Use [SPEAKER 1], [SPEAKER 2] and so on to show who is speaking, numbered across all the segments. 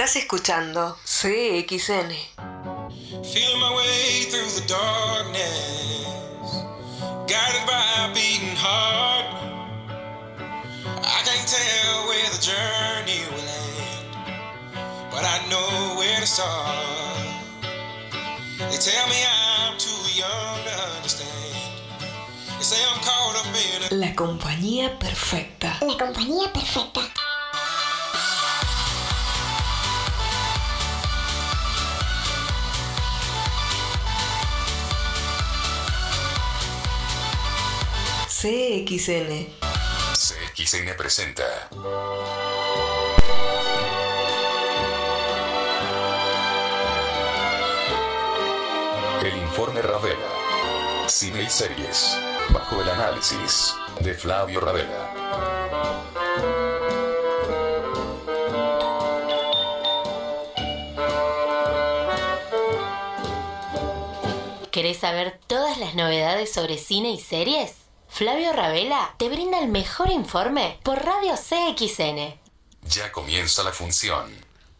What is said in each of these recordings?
[SPEAKER 1] Estás escuchando CXN.
[SPEAKER 2] Feeling my way through the darkness, guided by a beating heart. I can't tell where the journey will end, but I know where to start. They tell me I'm too young to understand. They say I'm caught up in a
[SPEAKER 1] La compañía perfecta.
[SPEAKER 3] La compañía perfecta.
[SPEAKER 1] CXN.
[SPEAKER 4] CXN presenta El informe Ravela. Cine y series. Bajo el análisis de Flavio Ravela.
[SPEAKER 5] ¿Querés saber todas las novedades sobre cine y series? Flavio Ravela te brinda el mejor informe por Radio CXN.
[SPEAKER 4] Ya comienza la función.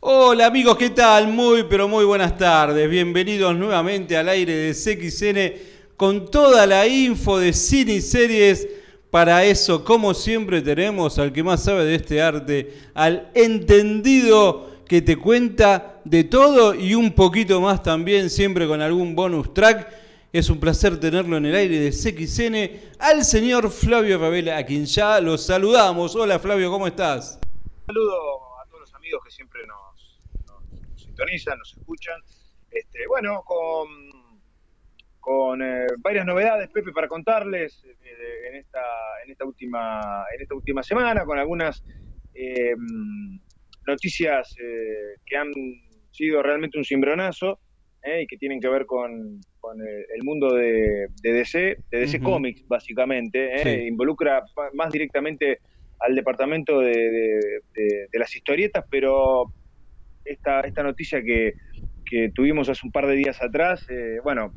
[SPEAKER 6] Hola amigos, ¿qué tal? Muy pero muy buenas tardes. Bienvenidos nuevamente al aire de CXN con toda la info de cine y series. Para eso, como siempre, tenemos al que más sabe de este arte, al entendido que te cuenta de todo y un poquito más también, siempre con algún bonus track. Es un placer tenerlo en el aire de CXN, al señor Flavio Ravela, a quien ya lo saludamos. Hola Flavio, ¿cómo estás?
[SPEAKER 7] saludo a todos los amigos que siempre nos, sintonizan, nos escuchan. Este, bueno, con, eh, varias novedades, Pepe, para contarles eh, en, esta, en, esta última, en esta última semana, con algunas eh, noticias que han sido realmente un cimbronazo y que tienen que ver con, con el, el mundo de, de DC, de DC. Comics, básicamente. eh,
[SPEAKER 6] Sí.
[SPEAKER 7] Involucra más directamente al departamento de, de- de- de las historietas, pero esta, esta noticia que, que tuvimos hace un par de días atrás, eh, bueno,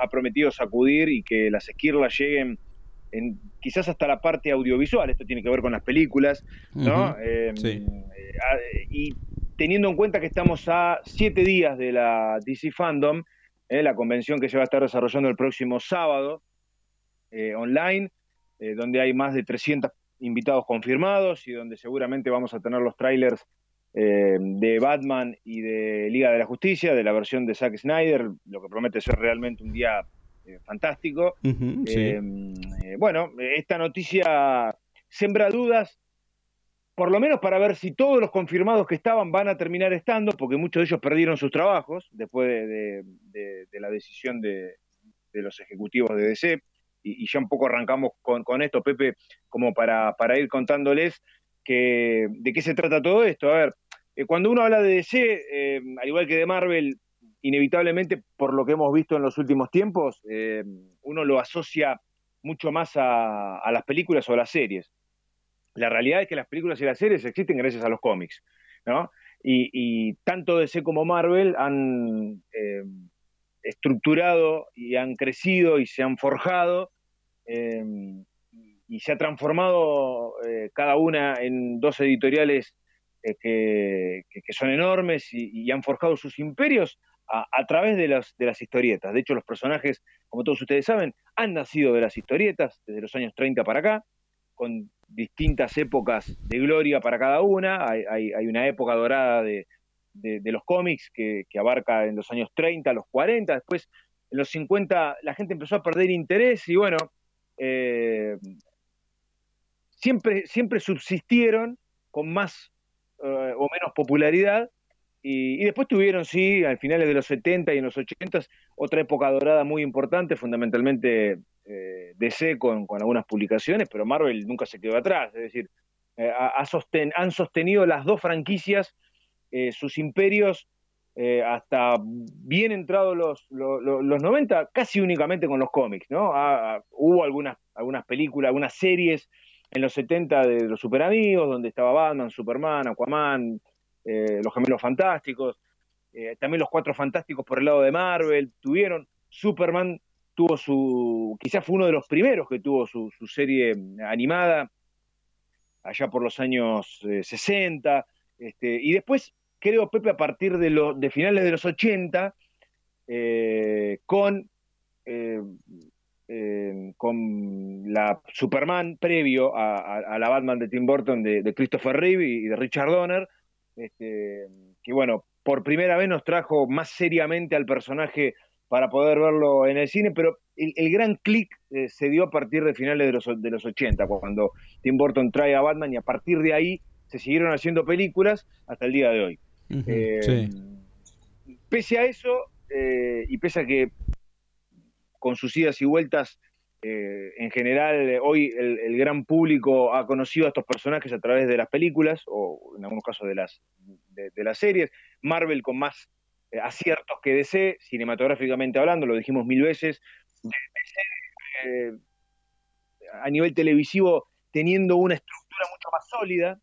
[SPEAKER 7] ha prometido sacudir y que las esquirlas lleguen en, quizás hasta la parte audiovisual, esto tiene que ver con las películas, ¿no? Eh,
[SPEAKER 6] Sí.
[SPEAKER 7] y teniendo en cuenta que estamos a siete días de la DC Fandom, eh, la convención que se va a estar desarrollando el próximo sábado eh, online, eh, donde hay más de 300 invitados confirmados y donde seguramente vamos a tener los trailers de Batman y de Liga de la Justicia, de la versión de Zack Snyder, lo que promete ser realmente un día fantástico.
[SPEAKER 6] Sí.
[SPEAKER 7] Bueno, esta noticia sembra dudas, por lo menos para ver si todos los confirmados que estaban van a terminar estando, porque muchos de ellos perdieron sus trabajos después de, la decisión de, los ejecutivos de DC. Y, ya un poco arrancamos con, con esto, Pepe, como para, para ir contándoles que, de qué se trata todo esto. A ver, eh, cuando uno habla de DC, eh, al igual que de Marvel, inevitablemente, por lo que hemos visto en los últimos tiempos, eh, uno lo asocia mucho más a, a las películas o a las series. La realidad es que las películas y las series existen gracias a los cómics, ¿no? Y, y tanto DC como Marvel han eh, estructurado y han crecido y se han forjado eh, y se ha transformado eh, cada una en dos editoriales eh, que, son enormes y, y han forjado sus imperios a, a través de las, de las historietas. De hecho, los personajes, como todos ustedes saben, han nacido de las historietas desde los años 30 para acá, con distintas épocas de gloria para cada una. Hay, hay- hay una época dorada de, de- los cómics que, que abarca en los años 30, los 40, después en los 50 la gente empezó a perder interés y bueno, eh, siempre, siempre subsistieron con más eh, o menos popularidad y, después tuvieron, sí, al finales de los 70 y en los 80 otra época dorada muy importante, fundamentalmente eh, DC con, algunas publicaciones, pero Marvel nunca se quedó atrás, es decir, eh, han sostenido las dos franquicias eh, sus imperios hasta bien entrados los, lo- lo- los 90, casi únicamente con los cómics, ¿no? Hubo algunas, algunas películas, algunas series en los 70 de los superamigos, donde estaba Batman, Superman, Aquaman, eh, los gemelos fantásticos, eh, también los cuatro fantásticos por el lado de Marvel, tuvieron, Superman tuvo su, quizás fue uno de los primeros que tuvo su, serie animada, allá por los años eh, 60, este, y después creo, Pepe, a partir de, los de finales de los 80, eh, con, eh, eh, con la Superman previo a, la Batman de Tim Burton de Christopher Reeve y de Richard Donner, este, que bueno, por primera vez nos trajo más seriamente al personaje para poder verlo en el cine, pero el, el gran clic eh, se dio a partir de finales de los, de los 80, cuando Tim Burton trae a Batman y a partir de ahí se siguieron haciendo películas hasta el día de hoy. Eh,
[SPEAKER 6] sí.
[SPEAKER 7] Pese a eso, eh, y pese a que con sus idas y vueltas, eh, en general, eh, hoy el, gran público ha conocido a estos personajes a través de las películas, o en algunos casos de las, de, las series. Marvel con más eh, aciertos que DC, cinematográficamente hablando, lo dijimos mil veces. DC, a nivel televisivo, teniendo una estructura mucho más sólida,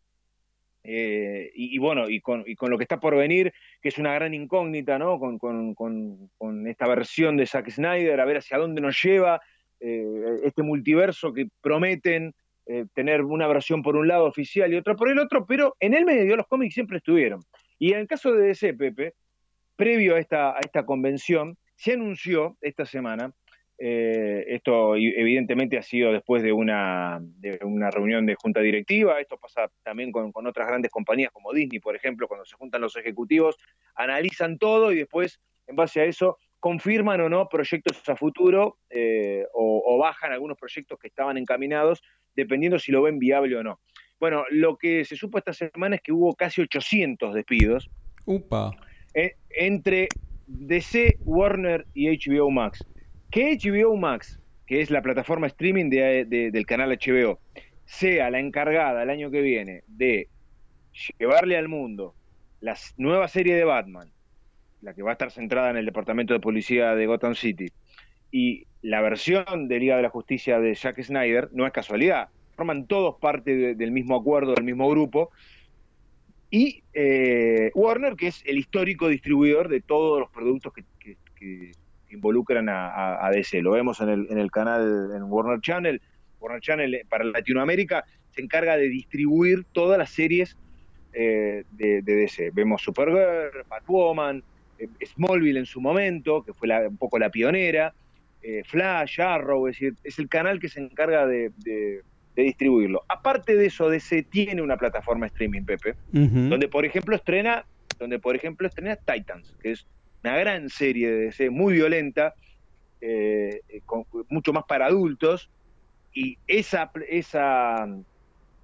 [SPEAKER 7] y, bueno, y con lo que está por venir, que es una gran incógnita, ¿no? Con, con- con- con esta versión de Zack Snyder, a ver hacia dónde nos lleva eh, este multiverso que prometen eh, tener una versión por un lado oficial y otra por el otro, pero en el medio los cómics siempre estuvieron. Y en el caso de DC, Pepe, previo a esta, a esta convención, se anunció esta semana, eh, esto evidentemente ha sido después de una, de una reunión de junta directiva, esto pasa también con, con otras grandes compañías como Disney, por ejemplo, cuando se juntan los ejecutivos, analizan todo y después, en base a eso, confirman o no proyectos a futuro eh, o, o bajan algunos proyectos que estaban encaminados, dependiendo si lo ven viable o no. Bueno, lo que se supo esta semana es que hubo casi 800 despidos
[SPEAKER 6] Upa.
[SPEAKER 7] eh, entre DC, Warner y HBO Max. Que HBO Max, que es la plataforma streaming de- de- del canal HBO, sea la encargada el año que viene de llevarle al mundo la nueva serie de Batman, la que va a estar centrada en el departamento de policía de Gotham City, y la versión de Liga de la Justicia de Zack Snyder, no es casualidad. Forman todos parte de- del mismo acuerdo, del mismo grupo, y eh, Warner, que es el histórico distribuidor de todos los productos que, involucran a, DC. Lo vemos en el, en el canal, en Warner Channel. Warner Channel eh, para Latinoamérica se encarga de distribuir todas las series eh, de, de DC. Vemos Supergirl, Batwoman, Smallville en su momento, que fue la- un poco la pionera, eh, Flash, Arrow, es decir, es el canal que se encarga de, de- de distribuirlo. Aparte de eso, DC tiene una plataforma streaming, Pepe, donde por ejemplo estrena, donde por ejemplo estrena Titans, que es una gran serie de DC, muy violenta, eh, eh, con- mucho más para adultos, y esa, esa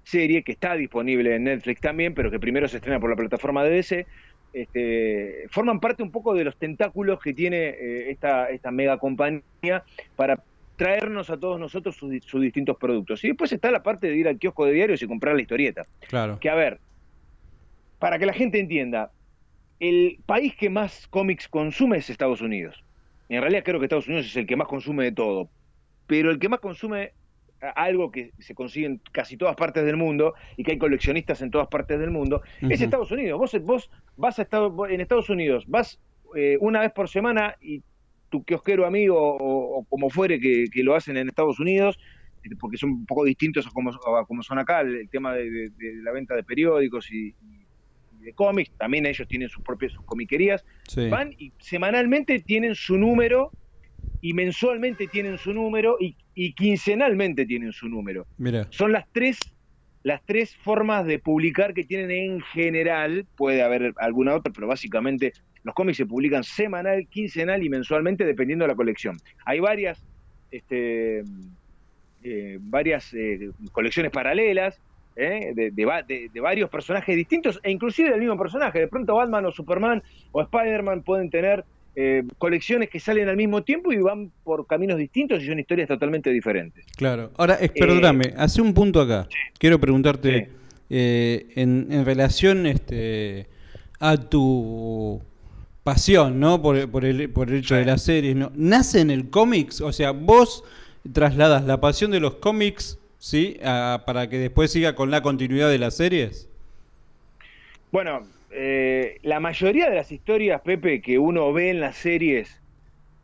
[SPEAKER 7] serie que está disponible en Netflix también, pero que primero se estrena por la plataforma de DC, este, forman parte un poco de los tentáculos que tiene eh, esta, esta mega compañía para traernos a todos nosotros sus, sus distintos productos. Y después está la parte de ir al kiosco de diarios y comprar la historieta
[SPEAKER 6] Claro.
[SPEAKER 7] que a ver, para que la gente entienda, el país que más cómics consume es Estados Unidos. En realidad creo que Estados Unidos es el que más consume de todo, pero el que más consume algo que se consigue en casi todas partes del mundo y que hay coleccionistas en todas partes del mundo, es. Estados Unidos. Vos, vos vas a Estados, en Estados Unidos, vas eh, una vez por semana y tu kiosquero amigo o, o como fuere que, que lo hacen en Estados Unidos, eh, porque son un poco distintos a como, a como son acá, el, el tema de, de- de la venta de periódicos y, y de cómics, también ellos tienen sus propias sus comiquerías,
[SPEAKER 6] Sí.
[SPEAKER 7] van y semanalmente tienen su número y mensualmente tienen su número y, y quincenalmente tienen su número.
[SPEAKER 6] Mira.
[SPEAKER 7] Son las tres las tres formas de publicar que tienen en general, puede haber alguna otra, pero básicamente los cómics se publican semanal, quincenal y mensualmente dependiendo de la colección. Hay varias este, eh, varias eh, colecciones paralelas ¿eh? de, de de varios personajes distintos e inclusive del mismo personaje. De pronto Batman o Superman o Spider-Man pueden tener eh, colecciones que salen al mismo tiempo y van por caminos distintos y son historias totalmente diferentes.
[SPEAKER 6] Claro. Ahora, eh, perdóname, hace un punto acá. Quiero preguntarte
[SPEAKER 7] Sí.
[SPEAKER 6] eh, en, en relación este, a tu pasión, ¿no? Por, por el, por el hecho
[SPEAKER 7] Sí.
[SPEAKER 6] de las series, ¿no? ¿Nace en el cómics? O sea, vos trasladas la pasión de los cómics, ¿sí? A- para que después siga con la continuidad de las series.
[SPEAKER 7] Bueno, eh, la mayoría de las historias, Pepe, que uno ve en las series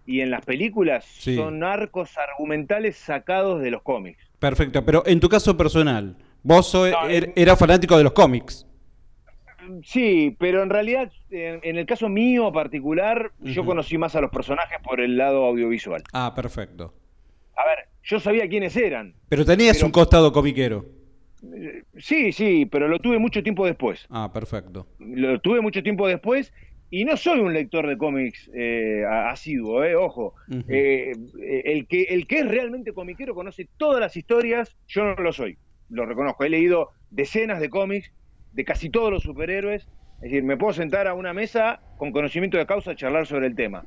[SPEAKER 7] y en las películas
[SPEAKER 6] Sí.
[SPEAKER 7] son arcos argumentales sacados de los cómics.
[SPEAKER 6] Perfecto, pero en tu caso personal, vos
[SPEAKER 7] No,
[SPEAKER 6] er-
[SPEAKER 7] en-
[SPEAKER 6] eras fanático de los cómics.
[SPEAKER 7] Sí, pero en realidad, en, en el caso mío particular, yo conocí más a los personajes por el lado audiovisual.
[SPEAKER 6] Ah, perfecto.
[SPEAKER 7] A ver, yo sabía quiénes eran.
[SPEAKER 6] Pero tenías
[SPEAKER 7] Pero-
[SPEAKER 6] un costado comiquero.
[SPEAKER 7] Sí, sí, pero lo tuve mucho tiempo después.
[SPEAKER 6] Ah, perfecto.
[SPEAKER 7] Lo tuve mucho tiempo después y no soy un lector de cómics eh, asiduo, eh, ojo. Eh, el, que, el que es realmente comiquero conoce todas las historias, yo no lo soy, lo reconozco. He leído decenas de cómics de casi todos los superhéroes. Es decir, me puedo sentar a una mesa con conocimiento de causa a charlar sobre el tema.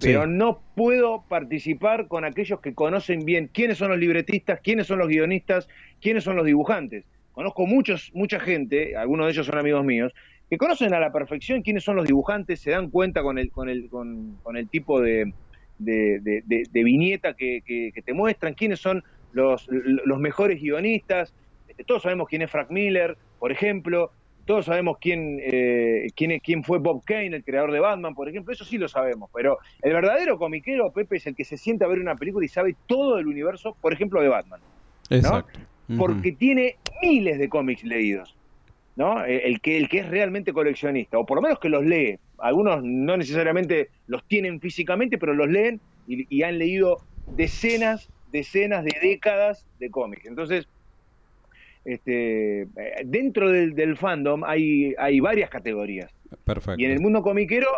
[SPEAKER 7] Pero
[SPEAKER 6] sí.
[SPEAKER 7] no puedo participar con aquellos que conocen bien quiénes son los libretistas, quiénes son los guionistas, quiénes son los dibujantes. Conozco muchos, mucha gente, algunos de ellos son amigos míos, que conocen a la perfección quiénes son los dibujantes, se dan cuenta con el, con el, con, con el tipo de, de, de- de- de viñeta que, que- que te muestran, quiénes son los, los mejores guionistas. Este, Todos sabemos quién es Frank Miller, por ejemplo. Todos sabemos quién, eh, quién, es- quién fue Bob Kane, el creador de Batman, por ejemplo. Eso sí lo sabemos. Pero el verdadero comiquero, Pepe, es el que se sienta a ver una película y sabe todo del universo, por ejemplo, de Batman
[SPEAKER 6] Exacto. Ujú.
[SPEAKER 7] porque tiene miles de cómics leídos, ¿no? Eh, El que, el que es realmente coleccionista, o por lo menos que los lee. Algunos no necesariamente los tienen físicamente, pero los leen y, y han leído decenas, decenas de décadas de cómics. Entonces, este, eh, dentro del, del fandom hay, hay varias categorías.
[SPEAKER 6] Perfecto.
[SPEAKER 7] Y en el mundo comiquero,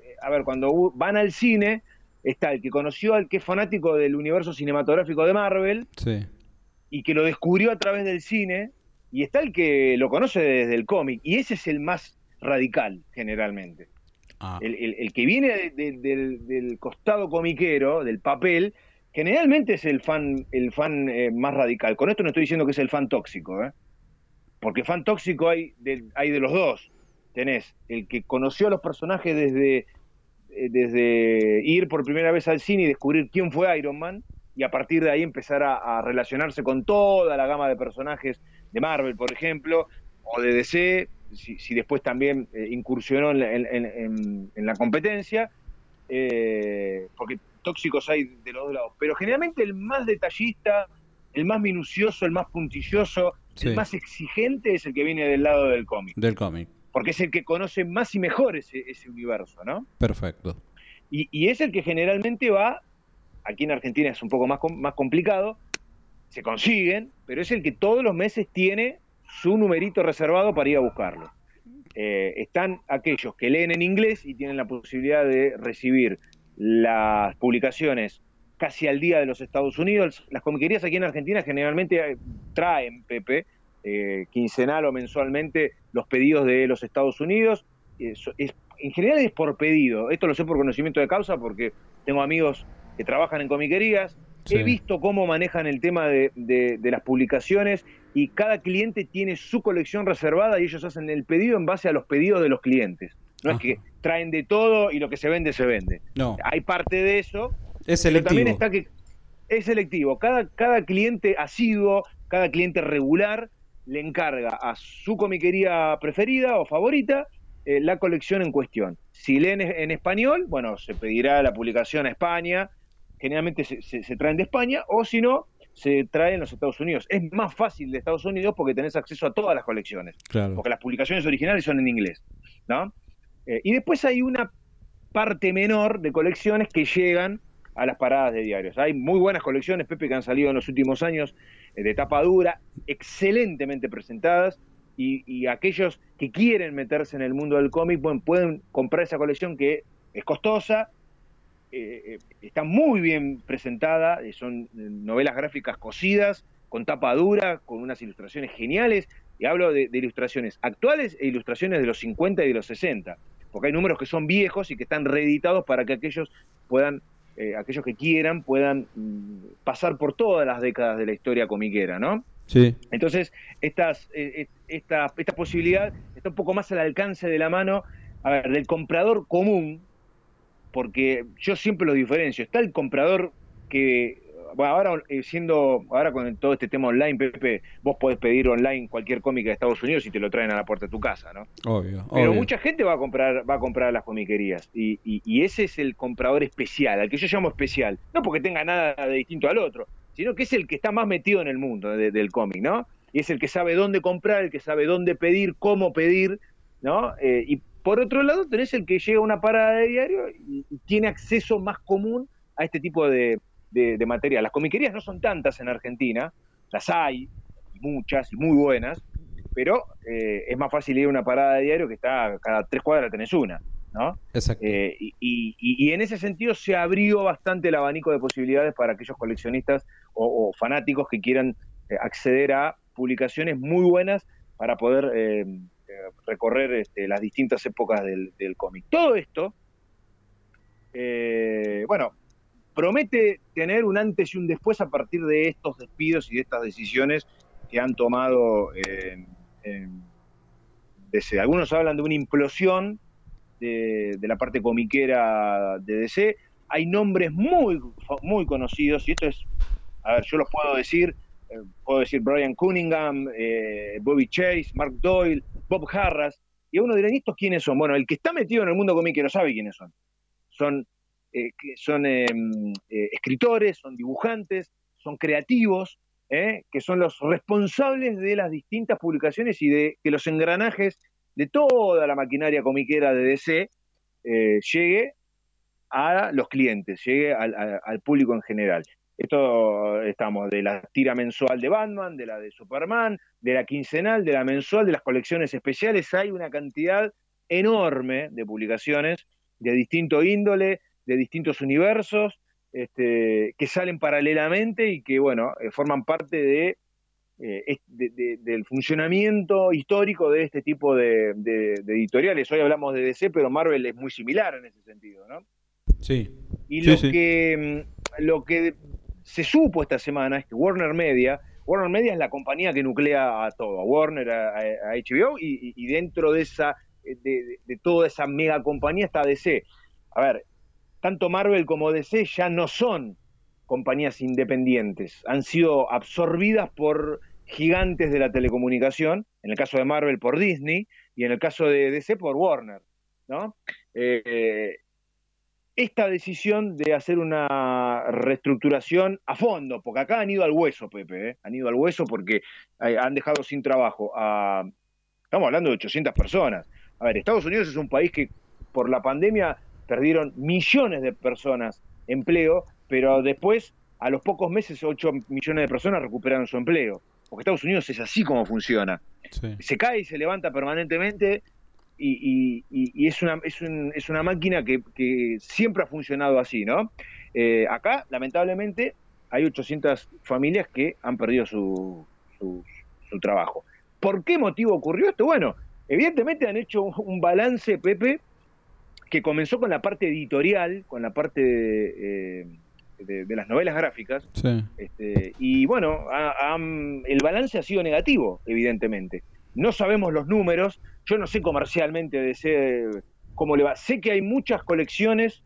[SPEAKER 7] eh, a ver, cuando van al cine, está el que conoció al que es fanático del universo cinematográfico de Marvel,
[SPEAKER 6] Sí.
[SPEAKER 7] y que lo descubrió a través del cine, y está el que lo conoce desde el cómic, y ese es el más radical, generalmente.
[SPEAKER 6] Ah,
[SPEAKER 7] El, el- el que viene de- de- del, del costado comiquero, del papel, generalmente es el fan, el fan eh, más radical. Con esto no estoy diciendo que es el fan tóxico, ¿eh? porque fan tóxico hay de, hay de los dos. Tenés el que conoció a los personajes desde, eh, desde ir por primera vez al cine y descubrir quién fue Iron Man, y a partir de ahí empezar a, relacionarse con toda la gama de personajes de Marvel, por ejemplo, o de DC, si, después también eh, incursionó en, en- la competencia, porque tóxicos hay de los dos lados, pero generalmente el más detallista, el más minucioso, el más puntilloso,
[SPEAKER 6] Sí.
[SPEAKER 7] el más exigente es el que viene del lado del cómic,
[SPEAKER 6] del cómic.
[SPEAKER 7] porque es el que conoce más y mejor ese, ese universo, ¿no?
[SPEAKER 6] Perfecto.
[SPEAKER 7] Y, y es el que generalmente va, aquí en Argentina es un poco más complicado, se consiguen, pero es el que todos los meses tiene su numerito reservado para ir a buscarlo. Eh, están aquellos que leen en inglés y tienen la posibilidad de recibir las publicaciones casi al día de los Estados Unidos. Las comiquerías aquí en Argentina generalmente eh, traen, Pepe, eh, quincenal o mensualmente los pedidos de los Estados Unidos. Eso es- en general es por pedido. Esto lo sé por conocimiento de causa porque tengo amigos que trabajan en comiquerías.
[SPEAKER 6] Sí.
[SPEAKER 7] He visto cómo manejan el tema de, de- de las publicaciones y cada cliente tiene su colección reservada y ellos hacen el pedido en base a los pedidos de los clientes. No
[SPEAKER 6] Ajá.
[SPEAKER 7] es que traen de todo y lo que se vende se vende.
[SPEAKER 6] No,
[SPEAKER 7] Hay parte de eso,
[SPEAKER 6] es
[SPEAKER 7] pero también
[SPEAKER 6] selectivo.
[SPEAKER 7] está que es selectivo. Cada, cada cliente asiduo, cada cliente regular, le encarga a su comiquería preferida o favorita eh, la colección en cuestión. Si leen en, español, bueno, se pedirá la publicación a España, generalmente se, se- se traen de España, o si no, se traen en los Estados Unidos. Es más fácil de Estados Unidos porque tenés acceso a todas las colecciones
[SPEAKER 6] Claro.
[SPEAKER 7] porque las publicaciones originales son en inglés, ¿no? Eh, y después hay una parte menor de colecciones que llegan a las paradas de diarios. Hay muy buenas colecciones, Pepe, que han salido en los últimos años eh, de tapa dura, excelentemente presentadas, y, aquellos que quieren meterse en el mundo del cómic bueno, pueden comprar esa colección que es costosa, eh, está muy bien presentada, son novelas gráficas cosidas, con tapa dura, con unas ilustraciones geniales, y hablo de, de ilustraciones actuales e ilustraciones de los 50 y de los 60, porque hay números que son viejos y que están reeditados para que aquellos puedan, eh, aquellos que quieran, puedan mm, pasar por todas las décadas de la historia comiquera, ¿no?
[SPEAKER 6] Sí.
[SPEAKER 7] Entonces, estas, eh, eh, esta, esta posibilidad está un poco más al alcance de la mano, a ver, del comprador común, porque yo siempre lo diferencio. Está el comprador que, bueno, ahora eh, siendo, ahora con todo este tema online, Pepe, vos podés pedir online cualquier cómica de Estados Unidos y te lo traen a la puerta de tu casa, ¿no?
[SPEAKER 6] Obvio.
[SPEAKER 7] Pero
[SPEAKER 6] obvio.
[SPEAKER 7] mucha gente va a comprar, va a comprar a las comiquerías. Y, y- y ese es el comprador especial, al que yo llamo especial. No porque tenga nada de distinto al otro, sino que es el que está más metido en el mundo de- del cómic, ¿no? Y es el que sabe dónde comprar, el que sabe dónde pedir, cómo pedir, ¿no? Eh, y por otro lado tenés el que llega a una parada de diario y, y tiene acceso más común a este tipo de, de, de material. Las comiquerías no son tantas en Argentina, las hay, y muchas, y muy buenas, pero eh, es más fácil ir a una parada de diario que está cada tres cuadras tenés una, ¿no?
[SPEAKER 6] Exacto.
[SPEAKER 7] Eh, y, y- y en ese sentido se abrió bastante el abanico de posibilidades para aquellos coleccionistas o, o fanáticos que quieran eh, acceder a publicaciones muy buenas para poder recorrer este, las distintas épocas del, del cómic. Todo esto, bueno, promete tener un antes y un después a partir de estos despidos y de estas decisiones que han tomado eh, DC. Algunos hablan de una implosión de, de la parte comiquera de DC. Hay nombres muy, muy conocidos, y esto es, a ver, yo los puedo decir, eh, puedo decir Brian Cunningham, eh, Bobby Chase, Mark Doyle, Bob Harras, y uno dirá, ¿y estos quiénes son? Bueno, el que está metido en el mundo comiquero sabe quiénes son. Son, eh, que son eh, eh, escritores, son dibujantes, son creativos, que son los responsables de las distintas publicaciones y de que los engranajes de toda la maquinaria comiquera de DC llegue a los clientes, llegue al, al público en general. Esto estamos de la tira mensual de Batman, de la de Superman, de la quincenal, de la mensual, de las colecciones especiales. Hay una cantidad enorme de publicaciones de distinto índole, de distintos universos, este, que salen paralelamente y que, bueno, eh, forman parte de, eh, es- de- de- del funcionamiento histórico de este tipo de, editoriales. Hoy hablamos de DC, pero Marvel es muy similar en ese sentido, ¿no?
[SPEAKER 6] Sí.
[SPEAKER 7] Y
[SPEAKER 6] Sí,
[SPEAKER 7] lo,
[SPEAKER 6] sí.
[SPEAKER 7] Que, mm, lo que se supo esta semana es que Warner Media, Warner Media es la compañía que nuclea a todo, a Warner, a, HBO, y, y- dentro de esa de, de- de toda esa mega compañía está DC. A ver, tanto Marvel como DC ya no son compañías independientes, han sido absorbidas por gigantes de la telecomunicación, en el caso de Marvel por Disney y en el caso de DC por Warner, ¿no? Eh, esta decisión de hacer una reestructuración a fondo, porque acá han ido al hueso, Pepe, ¿eh? han ido al hueso porque eh, han dejado sin trabajo a, estamos hablando de 800 personas. A ver, Estados Unidos es un país que por la pandemia perdieron millones de personas empleo, pero después, a los pocos meses, 8 millones de personas recuperaron su empleo. Porque Estados Unidos es así como funciona
[SPEAKER 6] Sí.
[SPEAKER 7] se cae y se levanta permanentemente y, y- y- es, una, es, un- es una máquina que, que siempre ha funcionado así, ¿no? Eh, acá, lamentablemente, hay 800 familias que han perdido su, su, su trabajo. ¿Por qué motivo ocurrió esto? Bueno, evidentemente han hecho un, un balance, Pepe, que comenzó con la parte editorial, con la parte de, eh, de- de las novelas gráficas,
[SPEAKER 6] Sí.
[SPEAKER 7] este, y bueno, el balance ha sido negativo, evidentemente. No sabemos los números, yo no sé comercialmente de ese- cómo le va. Sé que hay muchas colecciones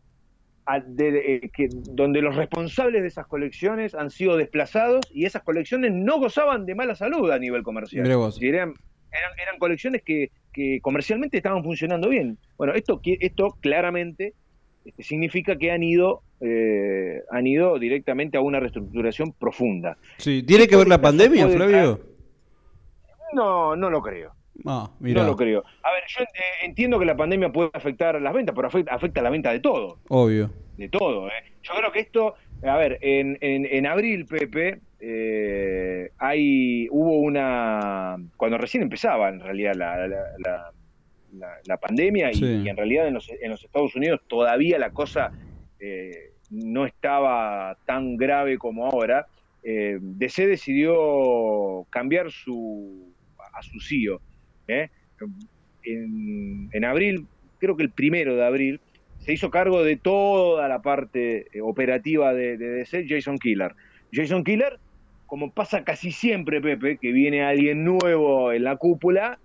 [SPEAKER 7] a- de- eh, que, donde los responsables de esas colecciones han sido desplazados y esas colecciones no gozaban de mala salud a nivel comercial. Eran, eran, eran colecciones que, que comercialmente estaban funcionando bien. Bueno, esto, esto claramente este, significa que han ido, eh, han ido directamente a una reestructuración profunda.
[SPEAKER 6] Sí. ¿Tiene que ver la pandemia, Flavio?
[SPEAKER 7] No, no lo creo.
[SPEAKER 6] Ah, mira.
[SPEAKER 7] No lo creo. A ver, yo eh, entiendo que la pandemia puede afectar las ventas, pero afecta, afecta la venta de todo.
[SPEAKER 6] Obvio.
[SPEAKER 7] de todo. ¿eh? Yo creo que esto, a ver, en, en, en abril, Pepe, eh, hay, hubo una, cuando recién empezaba en realidad la, la, la- la- pandemia y,
[SPEAKER 6] Sí.
[SPEAKER 7] y en realidad en los, en los Estados Unidos todavía la cosa eh, no estaba tan grave como ahora, eh, DC decidió cambiar su, a su CEO. ¿eh? En, en abril, creo que el primero de abril, se hizo cargo de toda la parte eh, operativa de, de DC Jason Killer. Jason Killer, como pasa casi siempre, Pepe, que viene alguien nuevo en la cúpula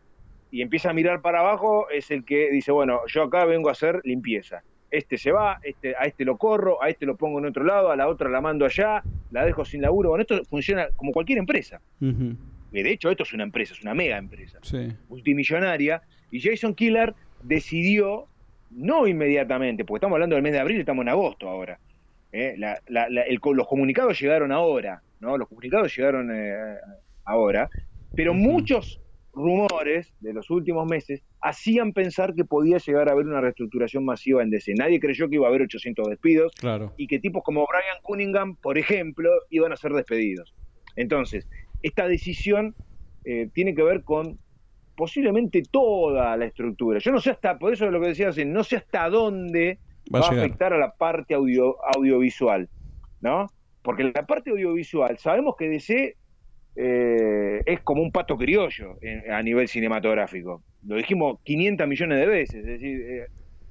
[SPEAKER 7] y empieza a mirar para abajo, es el que dice, bueno, yo acá vengo a hacer limpieza. Este se va, este, a este lo corro, a este lo pongo en otro lado, a la otra la mando allá, la dejo sin laburo. Bueno, esto funciona como cualquier empresa. De hecho, esto es una empresa, es una mega empresa
[SPEAKER 6] Sí.
[SPEAKER 7] multimillonaria, y Jason Killer decidió, no inmediatamente, porque estamos hablando del mes de abril, estamos en agosto ahora, ¿eh? La- la- la- el co- los comunicados llegaron ahora, ¿no? Los comunicados llegaron eh, ahora, pero muchos rumores de los últimos meses hacían pensar que podía llegar a haber una reestructuración masiva en DC. Nadie creyó que iba a haber 800 despidos
[SPEAKER 6] Claro.
[SPEAKER 7] y que tipos como Brian Cunningham, por ejemplo, iban a ser despedidos. Entonces, esta decisión eh, tiene que ver con posiblemente toda la estructura. Yo no sé hasta, por eso es lo que decía no sé hasta dónde
[SPEAKER 6] Va a
[SPEAKER 7] va a
[SPEAKER 6] llegar.
[SPEAKER 7] afectar a la parte audio, audiovisual, ¿no? Porque la parte audiovisual, sabemos que DC eh, es como un pato criollo en- a nivel cinematográfico. Lo dijimos 500 millones de veces, es decir, eh,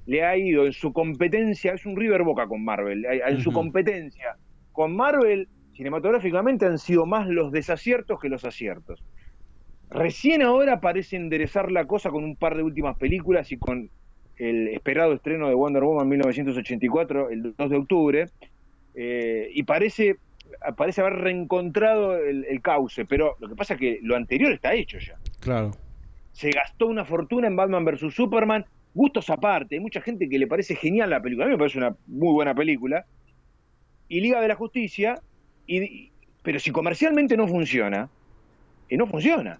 [SPEAKER 7] le ha ido en su competencia, es un River Boca con Marvel, eh, en su competencia con Marvel, cinematográficamente han sido más los desaciertos que los aciertos. Recién ahora parece enderezar la cosa con un par de últimas películas y con el esperado estreno de Wonder Woman 1984, el 2 de octubre, eh, y parece, parece haber reencontrado el, el cauce, pero lo que pasa es que lo anterior está hecho ya.
[SPEAKER 6] Claro.
[SPEAKER 7] Se gastó una fortuna en Batman vs. Superman, gustos aparte, hay mucha gente que le parece genial la película, a mí me parece una muy buena película, y Liga de la Justicia, y, pero si comercialmente no funciona, eh, no funciona.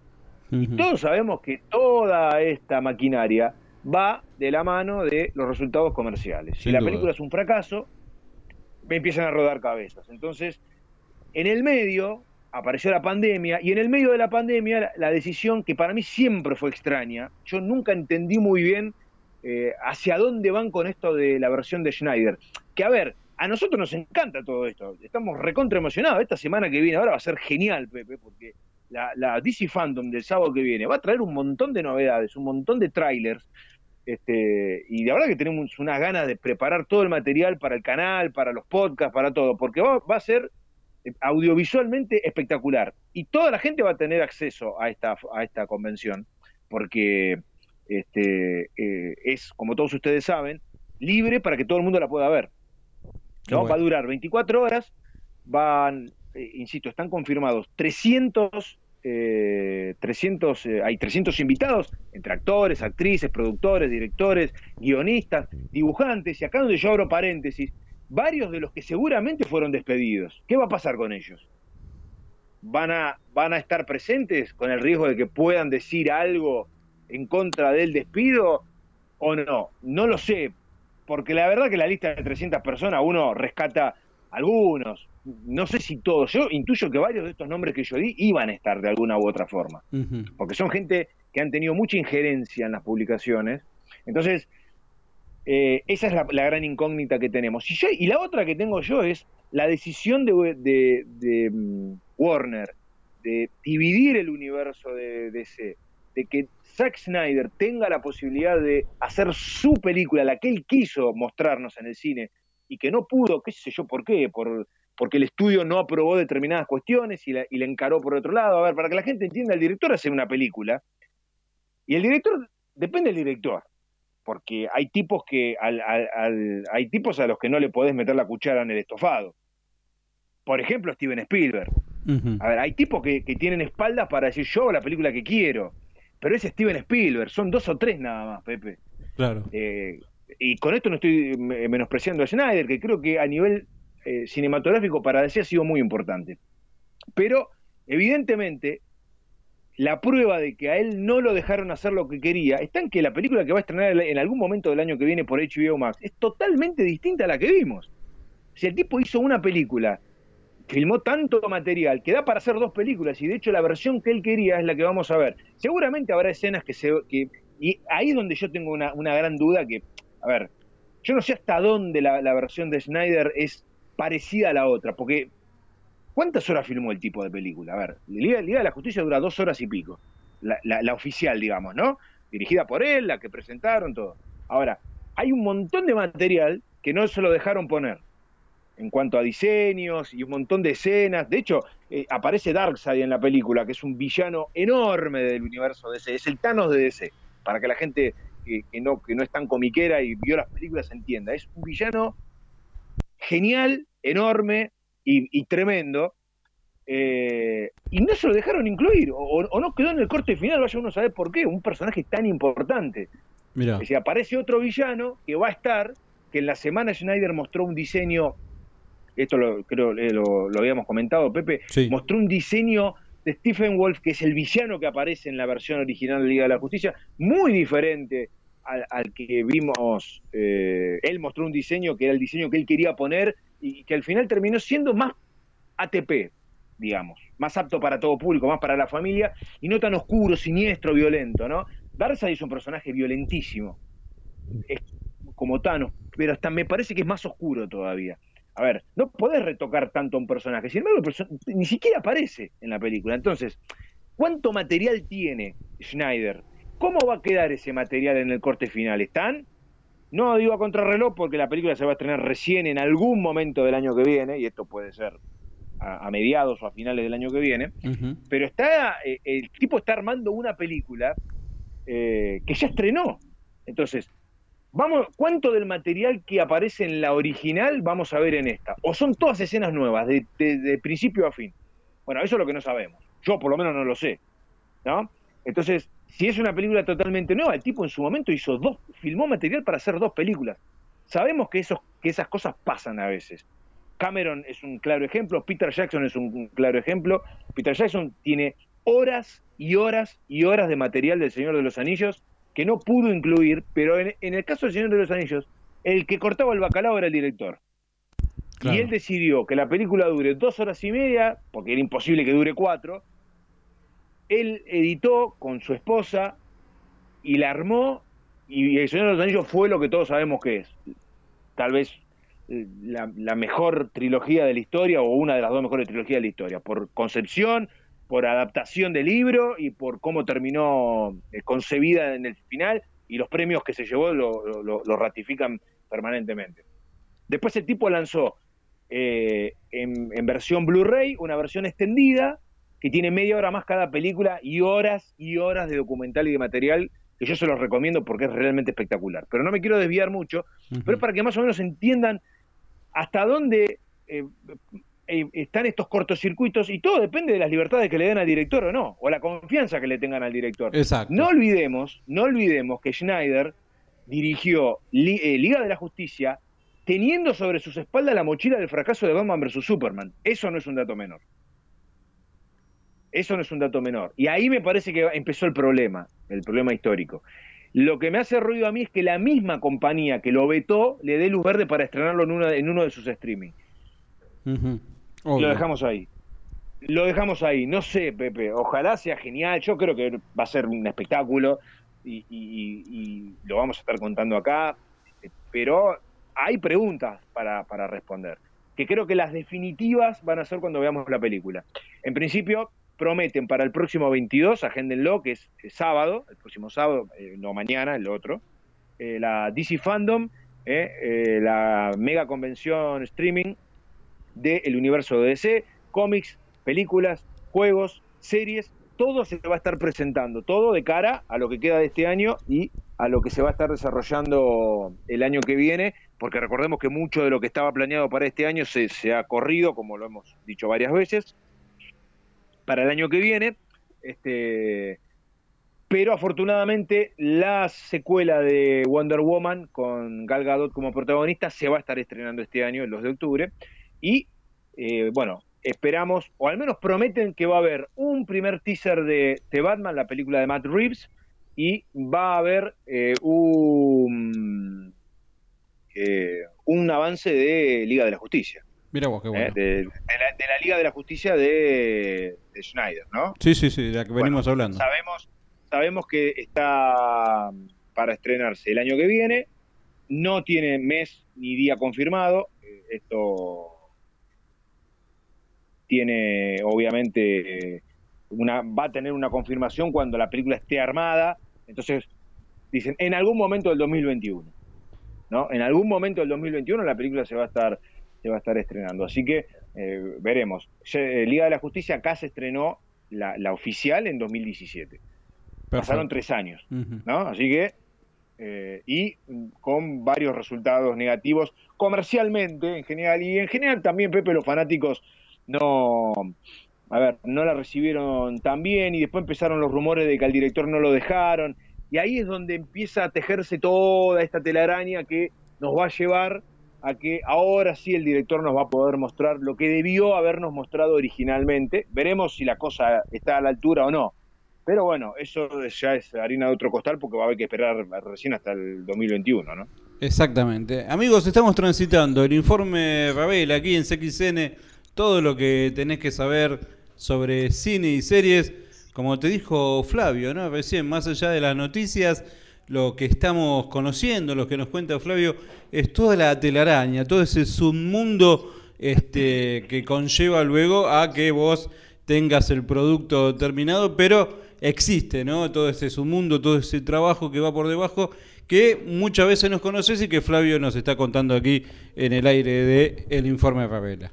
[SPEAKER 6] Ujú.
[SPEAKER 7] Todos sabemos que toda esta maquinaria va de la mano de los resultados comerciales. si la
[SPEAKER 6] duda.
[SPEAKER 7] película es un fracaso, empiezan a rodar cabezas. Entonces, en el medio apareció la pandemia y en el medio de la pandemia la, decisión que para mí siempre fue extraña, yo nunca entendí muy bien eh, hacia dónde van con esto de la versión de Schneider. Que a ver, a nosotros nos encanta todo esto, estamos recontra emocionados. Esta semana que viene ahora va a ser genial, Pepe, porque la, la DC Fandom del sábado que viene va a traer un montón de novedades, un montón de trailers. Este, y la verdad que tenemos unas ganas de preparar todo el material para el canal, para los podcasts, para todo, porque va, va a ser eh, audiovisualmente espectacular. Y toda la gente va a tener acceso a esta, a esta convención, porque este, eh, es, como todos ustedes saben, libre para que todo el mundo la pueda ver. ¿no?
[SPEAKER 6] bueno.
[SPEAKER 7] Va a durar 24 horas, van, eh, insisto, están confirmados 300, eh, 300 eh, hay 300 invitados, entre actores, actrices, productores, directores, guionistas, dibujantes, y acá donde yo abro paréntesis, varios de los que seguramente fueron despedidos. ¿Qué va a pasar con ellos? ¿Van a, van a estar presentes con el riesgo de que puedan decir algo en contra del despido o no? No lo sé, porque la verdad que la lista de 300 personas uno rescata algunos, no sé si todos, yo intuyo que varios de estos nombres que yo di iban a estar de alguna u otra forma, porque son gente que han tenido mucha injerencia en las publicaciones, entonces eh, esa es la, la gran incógnita que tenemos. Y, yo, y la otra que tengo yo es la decisión de, de- de, mm, Warner de dividir el universo de DC, de que Zack Snyder tenga la posibilidad de hacer su película, la que él quiso mostrarnos en el cine, y que no pudo, qué sé yo por qué, por, porque el estudio no aprobó determinadas cuestiones y la, y la encaró por otro lado. A ver, para que la gente entienda, el director hace una película, y el director, depende del director, porque hay tipos que al- al- al- hay tipos a los que no le podés meter la cuchara en el estofado. Por ejemplo, Steven Spielberg. A ver, hay tipos que, que tienen espaldas para decir yo la película que quiero. Pero es Steven Spielberg, son dos o tres nada más, Pepe.
[SPEAKER 6] Claro.
[SPEAKER 7] Eh, y con esto no estoy me- menospreciando a Snyder, que creo que a nivel eh, cinematográfico para DC ha sido muy importante. Pero, evidentemente, la prueba de que a él no lo dejaron hacer lo que quería está en que la película que va a estrenar en algún momento del año que viene por HBO Max es totalmente distinta a la que vimos. Si el tipo hizo una película, filmó tanto material que da para hacer dos películas y de hecho la versión que él quería es la que vamos a ver. Seguramente habrá escenas que se... Que, y ahí es donde yo tengo una, una gran duda que, a ver, yo no sé hasta dónde la, la versión de Snyder es parecida a la otra, porque ¿cuántas horas filmó el tipo de película? A ver, Liga, Liga de la Justicia dura dos horas y pico, la, oficial, digamos, ¿no? Dirigida por él, la que presentaron, todo. Ahora, hay un montón de material que no se lo dejaron poner en cuanto a diseños y un montón de escenas. De hecho, eh, aparece Darkseid en la película, que es un villano enorme del universo DC. Es el Thanos de DC, para que la gente que, que no, que no es tan comiquera y vio las películas entienda. Es un villano genial, enorme y, y tremendo. eh, y no se lo dejaron incluir, o, o no quedó en el corte final, vaya uno a saber por qué, un personaje tan importante.
[SPEAKER 6] Mira.
[SPEAKER 7] Es aparece otro villano que va a estar, que en la semana Schneider mostró un diseño, esto lo, creo eh, lo, lo habíamos comentado, Pepe,
[SPEAKER 6] Sí.
[SPEAKER 7] mostró un diseño de Stephen Wolf, que es el villano que aparece en la versión original de Liga de la Justicia, muy diferente al, que vimos. eh, él mostró un diseño que era el diseño que él quería poner y que al final terminó siendo más ATP, digamos, más apto para todo público, más para la familia y no tan oscuro, siniestro, violento, ¿no? Darkseid es un personaje violentísimo, es como Thanos, pero hasta me parece que es más oscuro todavía. A ver, no podés retocar tanto a un personaje, sin embargo, ni siquiera aparece en la película. Entonces, ¿cuánto material tiene Schneider? ¿Cómo va a quedar ese material en el corte final? ¿Están? No digo a contrarreloj porque la película se va a estrenar recién en algún momento del año que viene, y esto puede ser a, a mediados o a finales del año que viene, pero está eh, el tipo está armando una película eh, que ya estrenó. Entonces, vamos, ¿cuánto del material que aparece en la original vamos a ver en esta? ¿O son todas escenas nuevas, de, de- de principio a fin? Bueno, eso es lo que no sabemos. Yo por lo menos no lo sé. ¿No? Entonces, si es una película totalmente nueva, el tipo en su momento hizo dos, filmó material para hacer dos películas. Sabemos que, esos, que esas cosas pasan a veces. Cameron es un claro ejemplo, Peter Jackson es un claro ejemplo. Peter Jackson tiene horas y horas y horas de material del Señor de los Anillos que no pudo incluir, pero en, en el caso del Señor de los Anillos, el que cortaba el bacalao era el director.
[SPEAKER 6] Claro.
[SPEAKER 7] Y él decidió que la película dure dos horas y media, porque era imposible que dure cuatro. Él editó con su esposa y la armó, y El Señor de los Anillos fue lo que todos sabemos que es. Tal vez eh, la, mejor trilogía de la historia, o una de las dos mejores trilogías de la historia, por concepción, por adaptación del libro y por cómo terminó eh, concebida en el final, y los premios que se llevó lo, ratifican permanentemente. Después el tipo lanzó eh, en versión Blu-ray una versión extendida que tiene media hora más cada película y horas y horas de documental y de material que yo se los recomiendo porque es realmente espectacular. Pero no me quiero desviar mucho,
[SPEAKER 6] Ujú.
[SPEAKER 7] pero es para que más o menos entiendan hasta dónde eh, eh, están estos cortocircuitos y todo depende de las libertades que le den al director o no, o la confianza que le tengan al director.
[SPEAKER 6] Exacto.
[SPEAKER 7] No olvidemos, no olvidemos que Schneider dirigió Li- eh, Liga de la Justicia teniendo sobre sus espaldas la mochila del fracaso de Batman vs. Superman. Eso no es un dato menor. Eso no es un dato menor. Y ahí me parece que empezó el problema, el problema histórico. Lo que me hace ruido a mí es que la misma compañía que lo vetó le dé luz verde para estrenarlo en, una- en uno de sus streaming.
[SPEAKER 6] Ujú.
[SPEAKER 7] Lo dejamos ahí. Lo dejamos ahí. No sé, Pepe. Ojalá sea genial. Yo creo que va a ser un espectáculo y, y- y- y lo vamos a estar contando acá. Pero hay preguntas para, para responder. Que creo que las definitivas van a ser cuando veamos la película. En principio, prometen para el próximo 22, agéndenlo, que es, sábado, el próximo sábado, eh, no mañana, el otro, eh, la DC Fandom, eh, eh, la mega convención streaming del universo de DC, cómics, películas, juegos, series, todo se va a estar presentando, todo de cara a lo que queda de este año y a lo que se va a estar desarrollando el año que viene, porque recordemos que mucho de lo que estaba planeado para este año se, se ha corrido, como lo hemos dicho varias veces, para el año que viene. Este, pero afortunadamente la secuela de Wonder Woman con Gal Gadot como protagonista se va a estar estrenando este año, el 2 de octubre. Y eh, bueno, esperamos, o al menos prometen que va a haber un primer teaser de, de Batman, la película de Matt Reeves, y va a haber eh, un, eh, un avance de Liga de la Justicia,
[SPEAKER 6] Mira vos, qué bueno.
[SPEAKER 7] eh, de, de la, de la Liga de la Justicia de, de Schneider, ¿no?
[SPEAKER 6] Sí, sí, sí, de la que
[SPEAKER 7] Bueno,
[SPEAKER 6] venimos hablando.
[SPEAKER 7] Sabemos, sabemos que está para estrenarse el año que viene, no tiene mes ni día confirmado, eh, esto tiene obviamente una va a tener una confirmación cuando la película esté armada, entonces dicen en algún momento del 2021, ¿no? En algún momento del 2021 la película se va a estar se va a estar estrenando, así que eh, veremos. Se- Liga de la Justicia acá se estrenó la, la oficial en 2017. Pasaron tres años. ¿no? Así que, eh, y con varios resultados negativos comercialmente en general, y en general también, Pepe, los fanáticos no, a ver, no la recibieron tan bien, y después empezaron los rumores de que al director no lo dejaron, y ahí es donde empieza a tejerse toda esta telaraña que nos va a llevar a que ahora sí el director nos va a poder mostrar lo que debió habernos mostrado originalmente. Veremos si la cosa está a la altura o no. Pero bueno, eso ya es harina de otro costal porque va a haber que esperar recién hasta el 2021, ¿no?
[SPEAKER 6] Exactamente. Amigos, estamos transitando el informe Rabel aquí en CXN, todo lo que tenés que saber sobre cine y series, como te dijo Flavio, ¿no? Recién, más allá de las noticias, lo que estamos conociendo, lo que nos cuenta Flavio, es toda la telaraña, todo ese submundo este, que conlleva luego a que vos tengas el producto terminado, pero existe, ¿no? Todo ese submundo, todo ese trabajo que va por debajo, que muchas veces nos conoces y que Flavio nos está contando aquí en el aire de El Informe Ravela.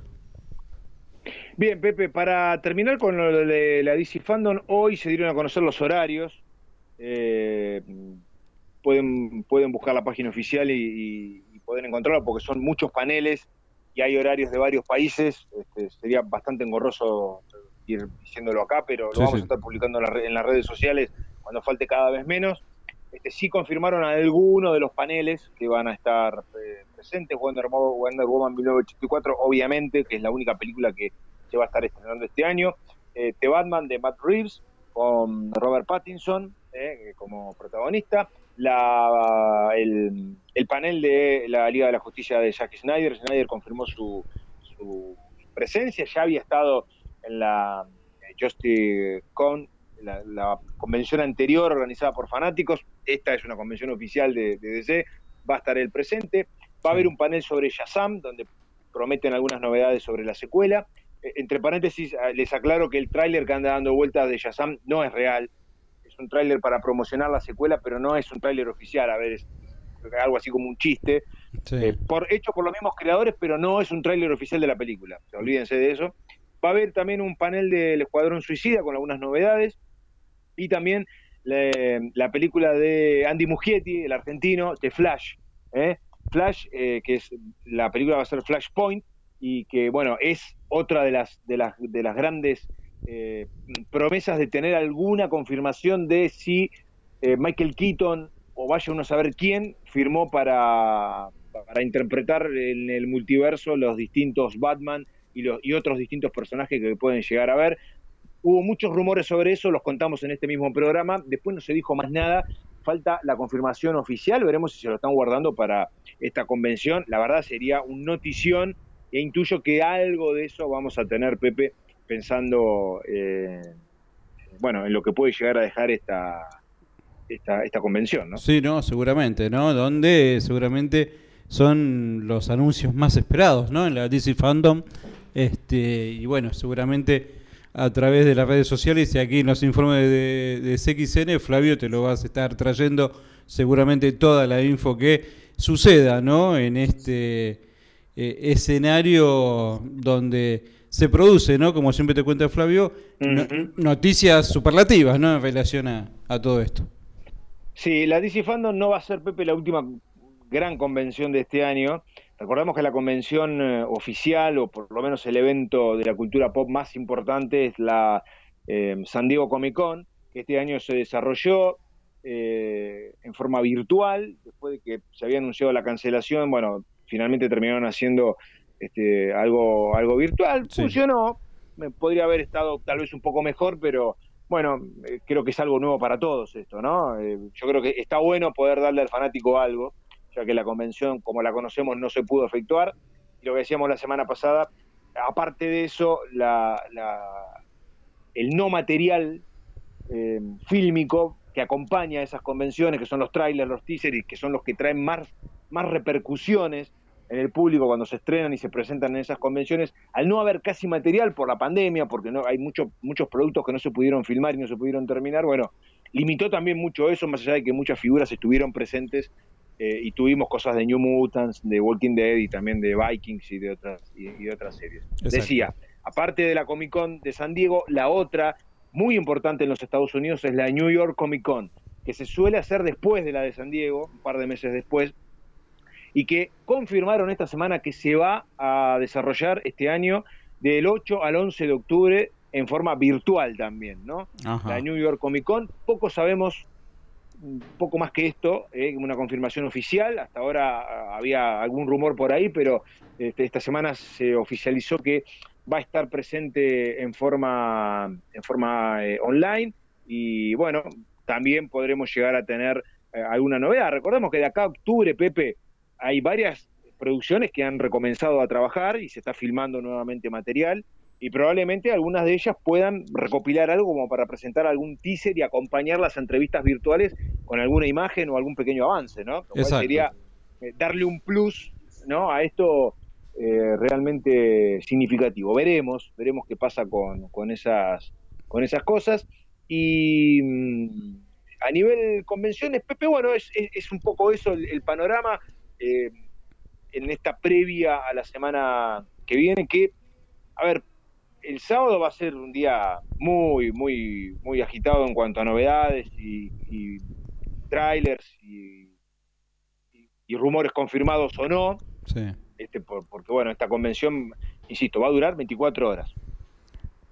[SPEAKER 7] Bien, Pepe, para terminar con lo de la DC Fandom, hoy se dieron a conocer los horarios. Eh, pueden, pueden buscar la página oficial y, y, poder encontrarlo porque son muchos paneles y hay horarios de varios países. Este, sería bastante engorroso ir diciéndolo acá, pero lo vamos a estar publicando en, las redes sociales cuando falte cada vez menos. Este, sí confirmaron algunos de los paneles que van a estar eh, presentes. Wonder, Wonder Woman 1984, obviamente, que es la única película que se va a estar estrenando este año. Eh, The Batman de Matt Reeves con Robert Pattinson eh, como protagonista la, el, panel de la Liga de la Justicia de Jack Snyder. Snyder confirmó su, presencia, ya había estado en la eh, Justice Con, la, convención anterior organizada por fanáticos. Esta es una convención oficial de, DC, va a estar el presente. Va a haber un panel sobre Shazam, donde prometen algunas novedades sobre la secuela. Eh, entre paréntesis, ah, les aclaro que el tráiler que anda dando vueltas de Shazam no es real un tráiler para promocionar la secuela, pero no es un tráiler oficial, a ver, es algo así como un chiste, eh, por, hecho por los mismos creadores, pero no es un tráiler oficial de la película, olvídense de eso. Va a haber también un panel del Escuadrón Suicida con algunas novedades y también la, película de Andy Muschietti, el argentino, de Flash. ¿eh? Flash, eh, que es la película va a ser Flashpoint y que bueno es otra de las de las de las grandes eh, promesas de tener alguna confirmación de si eh, Michael Keaton o vaya uno a saber quién firmó para, para interpretar en el multiverso los distintos Batman y, los, y otros distintos personajes que pueden llegar a ver. Hubo muchos rumores sobre eso, los contamos en este mismo programa, después no se dijo más nada, falta la confirmación oficial, veremos si se lo están guardando para esta convención, la verdad sería un notición e intuyo que algo de eso vamos a tener, Pepe, pensando eh, bueno en lo que puede llegar a dejar esta esta, esta convención, ¿no?
[SPEAKER 6] Sí, no, seguramente, ¿no? Donde seguramente son los anuncios más esperados, ¿no? En la DC Fandom. Este, y bueno, seguramente a través de las redes sociales y aquí en los informes de, de CXN, Flavio, te lo vas a estar trayendo seguramente toda la info que suceda, ¿no? En este eh, escenario donde se produce, ¿no? Como siempre te cuenta Flavio, noticias superlativas, ¿no? En relación a, todo esto.
[SPEAKER 7] Sí, la DC Fandom no va a ser, Pepe, la última gran convención de este año. Recordemos que la convención eh, oficial, o por lo menos el evento de la cultura pop más importante, es la eh, San Diego Comic Con, que este año se desarrolló eh, en forma virtual, después de que se había anunciado la cancelación, bueno, finalmente terminaron haciendo este, algo, algo virtual. Funcionó, me podría haber estado tal vez un poco mejor, pero bueno, eh, creo que es algo nuevo para todos esto, ¿no? Eh, yo creo que está bueno poder darle al fanático algo, ya que la convención, como la conocemos, no se pudo efectuar. Y lo que decíamos la semana pasada, aparte de eso, la, el no material eh, fílmico que acompaña a esas convenciones, que son los trailers, los teasers, y que son los que traen más, más repercusiones en el público cuando se estrenan y se presentan en esas convenciones, al no haber casi material por la pandemia, porque no hay muchos muchos productos que no se pudieron filmar y no se pudieron terminar, bueno, limitó también mucho eso, más allá de que muchas figuras estuvieron presentes eh, y tuvimos cosas de New Mutants, de Walking Dead y también de Vikings y de otras, y, de otras series. Decía, aparte de la Comic Con de San Diego, la otra muy importante en los Estados Unidos es la New York Comic Con, que se suele hacer después de la de San Diego, un par de meses después, y que confirmaron esta semana que se va a desarrollar este año del 8 al 11 de octubre en forma virtual también, ¿no? La New York Comic Con, poco sabemos poco más que esto, eh, una confirmación oficial. Hasta ahora ah, había algún rumor por ahí, pero este, esta semana se oficializó que va a estar presente en forma, en forma eh, online y bueno, también podremos llegar a tener eh, alguna novedad. Recordemos que de acá a octubre, Pepe, hay varias producciones que han recomenzado a trabajar y se está filmando nuevamente material y probablemente algunas de ellas puedan recopilar algo como para presentar algún teaser y acompañar las entrevistas virtuales con alguna imagen o algún pequeño avance, ¿no? Lo cual sería eh, darle un plus, ¿no? A esto eh, realmente significativo. Veremos, veremos qué pasa con, con esas con esas cosas y mm, a nivel convenciones, Pepe, bueno, es, es, es un poco eso el, el panorama eh, en esta previa a la semana que viene, que, a ver, el sábado va a ser un día muy, muy, muy agitado en cuanto a novedades y, y trailers y, y- y rumores confirmados o no,
[SPEAKER 6] Sí.
[SPEAKER 7] este, por- porque bueno, esta convención, insisto, va a durar 24 horas.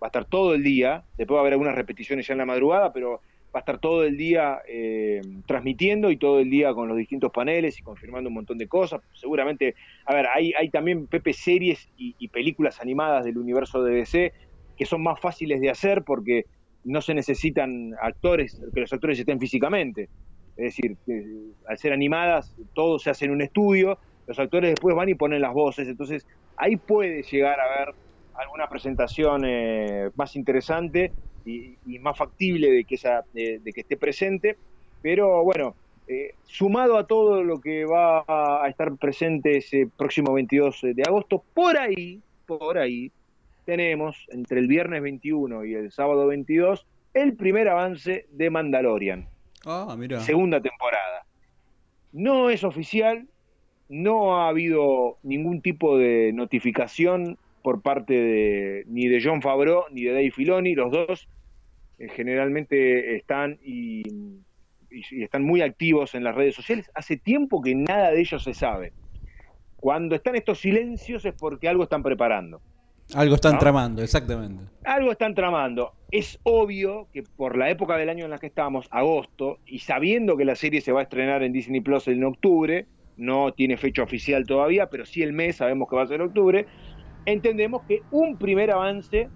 [SPEAKER 7] Va a estar todo el día, después va a haber algunas repeticiones ya en la madrugada, pero va a estar todo el día eh, transmitiendo y todo el día con los distintos paneles y confirmando un montón de cosas. Seguramente, a ver, hay, hay también, Pepe, series y, películas animadas del universo de DC que son más fáciles de hacer porque no se necesitan actores, que los actores estén físicamente. Es decir, que, al ser animadas, todo se hace en un estudio, los actores después van y ponen las voces, entonces ahí puede llegar a haber alguna presentación eh, más interesante y, y más factible de que, esa, de, de que esté presente, pero bueno, eh, sumado a todo lo que va a estar presente ese próximo 22 de agosto, por ahí, por ahí, tenemos entre el viernes 21 y el sábado 22 el primer avance de Mandalorian
[SPEAKER 6] Ah, mira.
[SPEAKER 7] segunda temporada. No es oficial, no ha habido ningún tipo de notificación por parte de ni de John Favreau ni de Dave Filoni, los dos eh, generalmente están y, y- y están muy activos en las redes sociales. Hace tiempo que nada de ellos se sabe. Cuando están estos silencios es porque algo están preparando.
[SPEAKER 6] Algo están
[SPEAKER 7] ¿No?
[SPEAKER 6] tramando, exactamente.
[SPEAKER 7] Algo están tramando. Es obvio que por la época del año en la que estamos, agosto, y sabiendo que la serie se va a estrenar en Disney Plus en octubre, no tiene fecha oficial todavía, pero sí el mes, sabemos que va a ser octubre, entendemos que un primer avance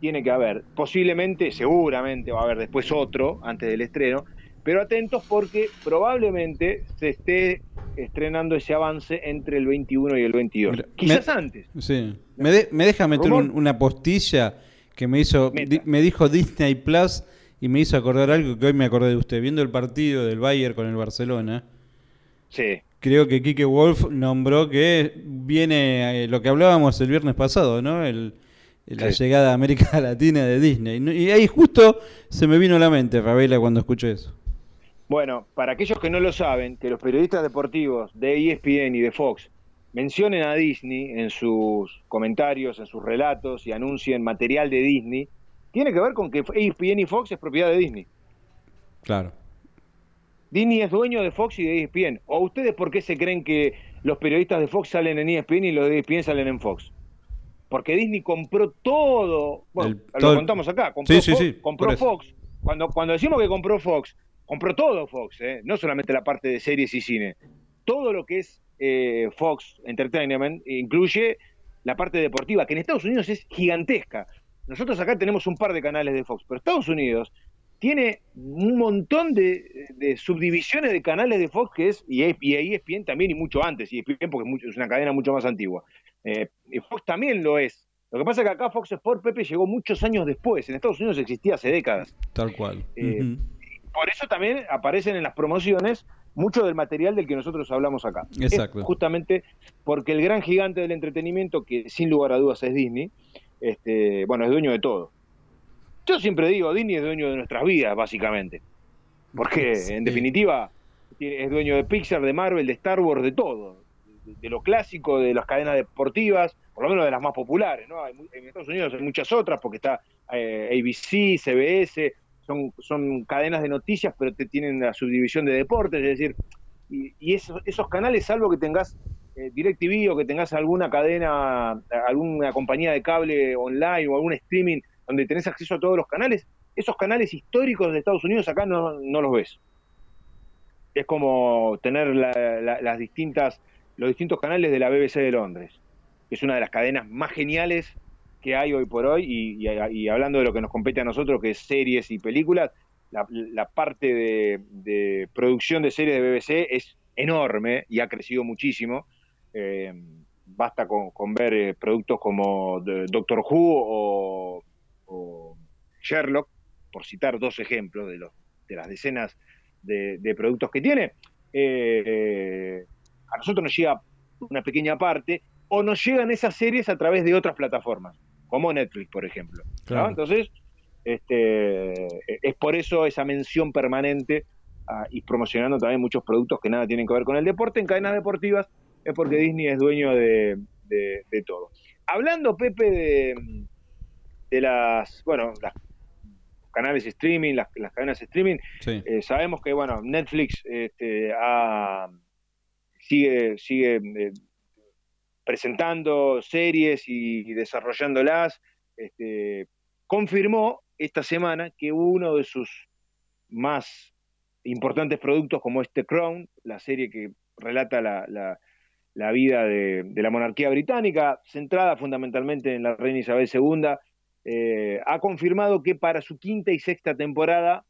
[SPEAKER 7] tiene que haber. Posiblemente, seguramente va a haber después otro antes del estreno, pero atentos porque probablemente se esté estrenando ese avance entre el 21 y el 22.
[SPEAKER 6] Mira,
[SPEAKER 7] Quizás
[SPEAKER 6] me-
[SPEAKER 7] antes.
[SPEAKER 6] Sí. Me, de- me deja meter un- una postilla que me hizo, di- me dijo Disney Plus y me hizo acordar algo que hoy me acordé de usted. Viendo el partido del Bayern con el Barcelona,
[SPEAKER 7] Sí.
[SPEAKER 6] Creo que Kike Wolf nombró que viene eh, lo que hablábamos el viernes pasado, ¿no? El, la
[SPEAKER 7] Sí.
[SPEAKER 6] llegada a América Latina de Disney. Y ahí justo se me vino a la mente, Ravela, cuando escuché eso.
[SPEAKER 7] Bueno, para aquellos que no lo saben, que los periodistas deportivos de ESPN y de Fox mencionen a Disney en sus comentarios, en sus relatos y anuncien material de Disney, tiene que ver con que ESPN y Fox es propiedad de Disney.
[SPEAKER 6] Claro.
[SPEAKER 7] Disney es dueño de Fox y de ESPN. ¿O ustedes por qué se creen que los periodistas de Fox salen en ESPN y los de ESPN salen en Fox? Porque Disney compró todo. Bueno,
[SPEAKER 6] El-
[SPEAKER 7] lo
[SPEAKER 6] todo
[SPEAKER 7] contamos acá. Compró,
[SPEAKER 6] Sí, sí,
[SPEAKER 7] Fox,
[SPEAKER 6] sí,
[SPEAKER 7] compró. Fox. Cuando, cuando decimos que compró Fox, compró todo Fox, ¿eh? no solamente la parte de series y cine. Todo lo que es eh, Fox Entertainment incluye la parte deportiva, que en Estados Unidos es gigantesca. Nosotros acá tenemos un par de canales de Fox, pero Estados Unidos tiene un montón de, de subdivisiones de canales de Fox que es, y, y ESPN también, y mucho antes, y ESPN porque es, mucho- es una cadena mucho más antigua. Eh, y Fox también lo es. Lo que pasa es que acá Fox Sport Pepe llegó muchos años después. En Estados Unidos existía hace décadas.
[SPEAKER 6] Tal cual.
[SPEAKER 7] Eh. Por eso también aparecen en las promociones mucho del material del que nosotros hablamos acá.
[SPEAKER 6] Exacto.
[SPEAKER 7] Es justamente porque el gran gigante del entretenimiento, que sin lugar a dudas es Disney, este, bueno, es dueño de todo. Yo siempre digo, Disney es dueño de nuestras vidas, básicamente. Porque,
[SPEAKER 6] Sí.
[SPEAKER 7] en definitiva, es dueño de Pixar, de Marvel, de Star Wars, de todo. De, de lo clásico, de las cadenas deportivas, por lo menos de las más populares, ¿no? En Estados Unidos hay muchas otras, porque está eh, ABC, CBS, son, son cadenas de noticias, pero te tienen la subdivisión de deportes, es decir, y, y esos, esos canales, salvo que tengas eh, DirecTV o que tengas alguna cadena, alguna compañía de cable online o algún streaming donde tenés acceso a todos los canales, esos canales históricos de Estados Unidos acá no, no los ves. es como tener las distintas, los distintos canales de la BBC de Londres, que es una de las cadenas más geniales que hay hoy por hoy, y, hablando de lo que nos compete a nosotros, que es series y películas, la, parte de, producción de series de BBC es enorme y ha crecido muchísimo. Eh, basta con, ver eh, productos como Doctor Who o, Sherlock, por citar dos ejemplos de, los, de las decenas de, productos que tiene. Eh, a nosotros nos llega una pequeña parte o nos llegan esas series a través de otras plataformas, como Netflix, por ejemplo. Entonces, este, es por eso esa mención permanente ah, y promocionando también muchos productos que nada tienen que ver con el deporte en cadenas deportivas es porque Disney es dueño de, todo. Hablando, Pepe, de, de las, bueno, las canales streaming, las, cadenas streaming, eh, sabemos que, bueno, Netflix este, sigue, sigue eh, presentando series y, desarrollándolas. Este, confirmó esta semana que uno de sus más importantes productos, como este Crown, la serie que relata la, la vida de, la monarquía británica, centrada fundamentalmente en la reina Isabel II, eh, ha confirmado que para su quinta y sexta temporada,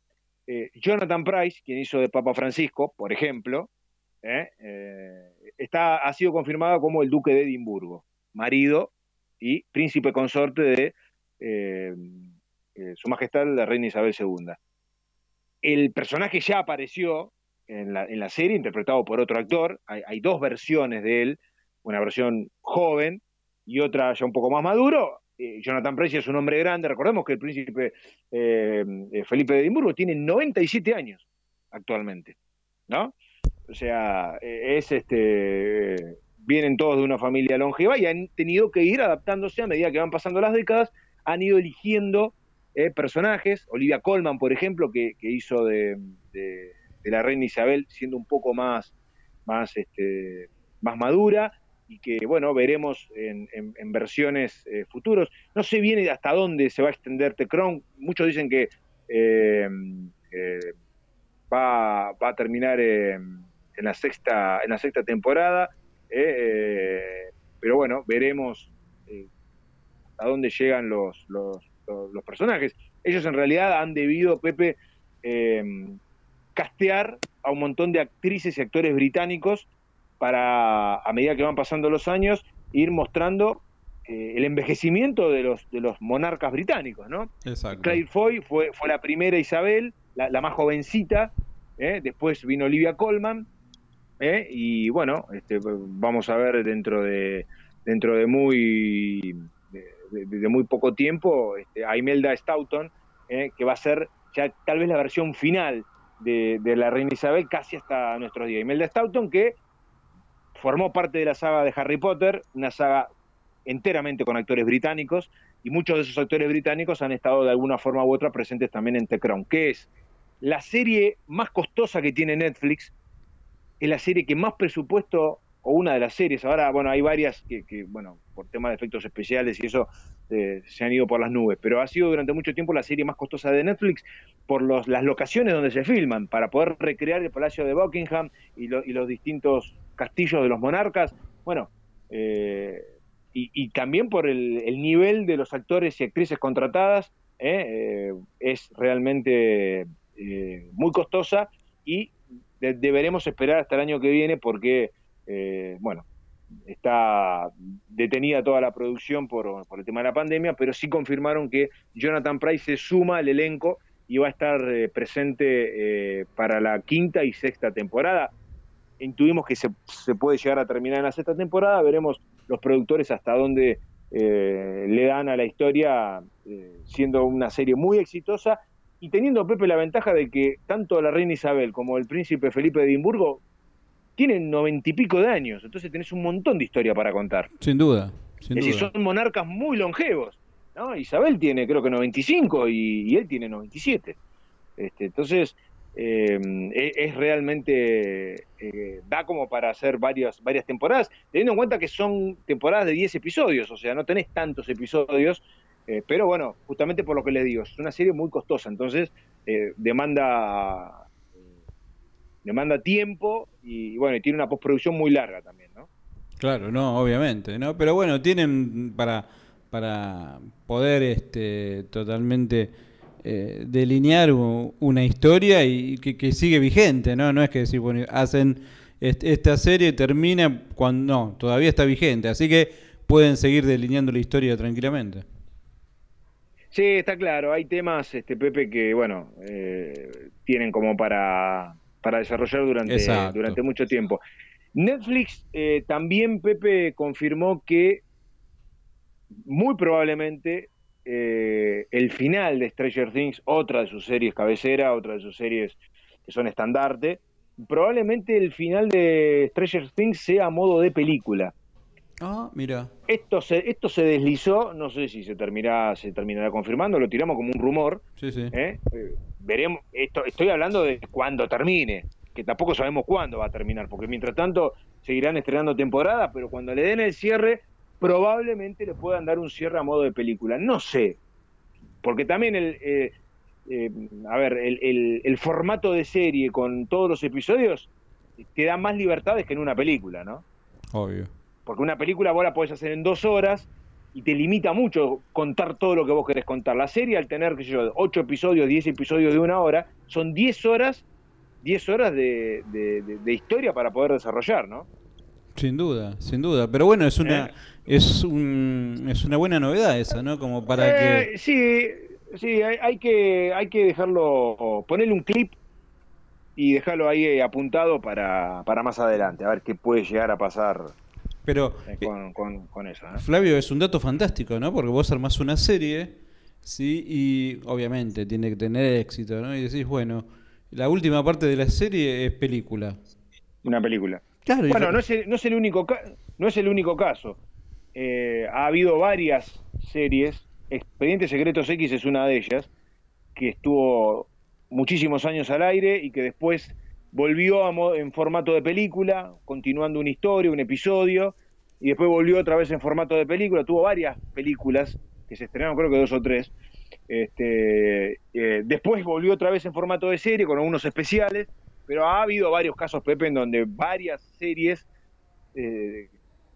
[SPEAKER 7] eh, Jonathan Price, quien hizo de Papa Francisco, por ejemplo, eh, está, ha sido confirmado como el duque de Edimburgo, marido y príncipe consorte de Su Majestad la reina Isabel II. El personaje ya apareció en la, en la serie, interpretado por otro actor. Hay, dos versiones de él, una versión joven y otra ya un poco más maduro. Eh, Jonathan Price es un hombre grande, recordemos que el príncipe eh, eh, Felipe de Edimburgo tiene 97 años actualmente, ¿no? O sea, es este vienen todos de una familia longeva y han tenido que ir adaptándose a medida que van pasando las décadas, han ido eligiendo personajes, Olivia Colman, por ejemplo, que, hizo de de la reina Isabel siendo un poco más, más, este, más madura y que, bueno, veremos en, versiones eh, futuros. No sé bien hasta dónde se va a extender The Crown. Muchos dicen que eh, eh, va, va, a terminar en, la sexta, en la sexta temporada, pero bueno, veremos a dónde llegan los, los, los, personajes. Ellos en realidad han debido, Pepe, castear a un montón de actrices y actores británicos para, a medida que van pasando los años, ir mostrando eh, el envejecimiento de los, de los monarcas británicos, ¿no?
[SPEAKER 6] Exacto.
[SPEAKER 7] Claire Foy fue, fue la primera Isabel, la, más jovencita, ¿eh? después vino Olivia Colman, ¿eh? y bueno, este, vamos a ver dentro de, dentro de muy de, muy poco tiempo este, a Imelda Staunton, que va a ser ya tal vez la versión final de, la reina Isabel casi hasta nuestros días. Imelda Staunton, que formó parte de la saga de Harry Potter, una saga enteramente con actores británicos, y muchos de esos actores británicos han estado de alguna forma u otra presentes también en The Crown, que es la serie más costosa que tiene Netflix, es la serie que más presupuesto o una de las series, ahora, bueno, hay varias que, bueno, por temas de efectos especiales y eso eh, se han ido por las nubes, pero ha sido durante mucho tiempo la serie más costosa de Netflix por los, las locaciones donde se filman, para poder recrear el Palacio de Buckingham y, los distintos castillos de los monarcas, bueno, eh, y, también por el, nivel de los actores y actrices contratadas, eh, es realmente muy costosa y deberemos esperar hasta el año que viene porque eh, bueno, está detenida toda la producción por, el tema de la pandemia, pero sí confirmaron que Jonathan Price se suma al elenco y va a estar eh, presente eh, para la quinta y sexta temporada. Intuimos que se, puede llegar a terminar en la sexta temporada, veremos los productores hasta dónde le dan a la historia, siendo una serie muy exitosa y teniendo Pepe la ventaja de que tanto la reina Isabel como el príncipe Felipe de Edimburgo tienen noventa y pico de años, entonces tenés un montón de historia para contar.
[SPEAKER 6] Sin duda.
[SPEAKER 7] Sin es decir, son monarcas muy longevos. ¿no? Isabel tiene creo que 95 y, y él tiene 97. Este, entonces, eh, e, es, realmente, eh, da como para hacer varias, varias temporadas, teniendo en cuenta que son temporadas de 10 episodios, o sea, no tenés tantos episodios, eh, pero bueno, justamente por lo que les digo, es una serie muy costosa, entonces demanda demanda tiempo y, bueno, y tiene una postproducción muy larga también, ¿no?
[SPEAKER 6] Claro, no, obviamente, ¿no? Pero bueno, tienen para, para poder este, totalmente eh, delinear una historia y que, que sigue vigente, ¿no? No es que decir, bueno, hacen est- esta serie termina cuando no, todavía está vigente, así que pueden seguir delineando la historia tranquilamente.
[SPEAKER 7] Sí, está claro. Hay temas, este Pepe, que bueno, eh, tienen como para, para desarrollar durante,
[SPEAKER 6] Exacto.
[SPEAKER 7] durante mucho tiempo. Netflix eh, también, Pepe, confirmó que muy probablemente eh, el final de Stranger Things, otra de sus series cabecera, otra de sus series que son estandarte, probablemente el final de Stranger Things sea a modo de película.
[SPEAKER 6] Ah, mira.
[SPEAKER 7] Esto se, esto se deslizó, no sé si se terminará, se terminará confirmando, lo tiramos como un rumor.
[SPEAKER 6] Sí, sí.
[SPEAKER 7] ¿eh? Eh, veremos, esto, estoy hablando de cuando termine, que tampoco sabemos cuándo va a terminar, porque mientras tanto seguirán estrenando temporadas, pero cuando le den el cierre, probablemente le puedan dar un cierre a modo de película. No sé, porque también el, eh, eh, a ver, el, el- el formato de serie con todos los episodios te da más libertades que en una película, ¿no?
[SPEAKER 6] Obvio.
[SPEAKER 7] Porque una película vos la podés hacer en dos horas y te limita mucho contar todo lo que vos querés contar. La serie, al tener, qué sé yo, ocho episodios, diez episodios de una hora, son diez horas, diez horas de, de- de- de historia para poder desarrollar, ¿no?
[SPEAKER 6] Sin duda, sin duda. Pero bueno, es una
[SPEAKER 7] Eh.
[SPEAKER 6] es un es una buena novedad esa, ¿no? Como para
[SPEAKER 7] Eh,
[SPEAKER 6] que
[SPEAKER 7] Sí, sí, hay, hay que, hay que dejarlo, ponerle un clip y dejarlo ahí eh, apuntado para, para más adelante, a ver qué puede llegar a pasar
[SPEAKER 6] pero
[SPEAKER 7] eh, con, con- con eso. ¿no?
[SPEAKER 6] Flavio es un dato fantástico, ¿no? Porque vos armás una serie, sí, y obviamente tiene que tener éxito, ¿no? Y decís, bueno, la última parte de la serie es película.
[SPEAKER 7] Una película.
[SPEAKER 6] Claro,
[SPEAKER 7] Bueno, no es el, no es el único no es el único caso. Eh, ha habido varias series. Expedientes Secretos X es una de ellas que estuvo muchísimos años al aire y que después volvió a en formato de película, continuando una historia, un episodio, y después volvió otra vez en formato de película. Tuvo varias películas que se estrenaron, creo que dos o tres. Este, eh, después volvió otra vez en formato de serie con algunos especiales, pero ha habido varios casos, Pepe, en donde varias series, eh,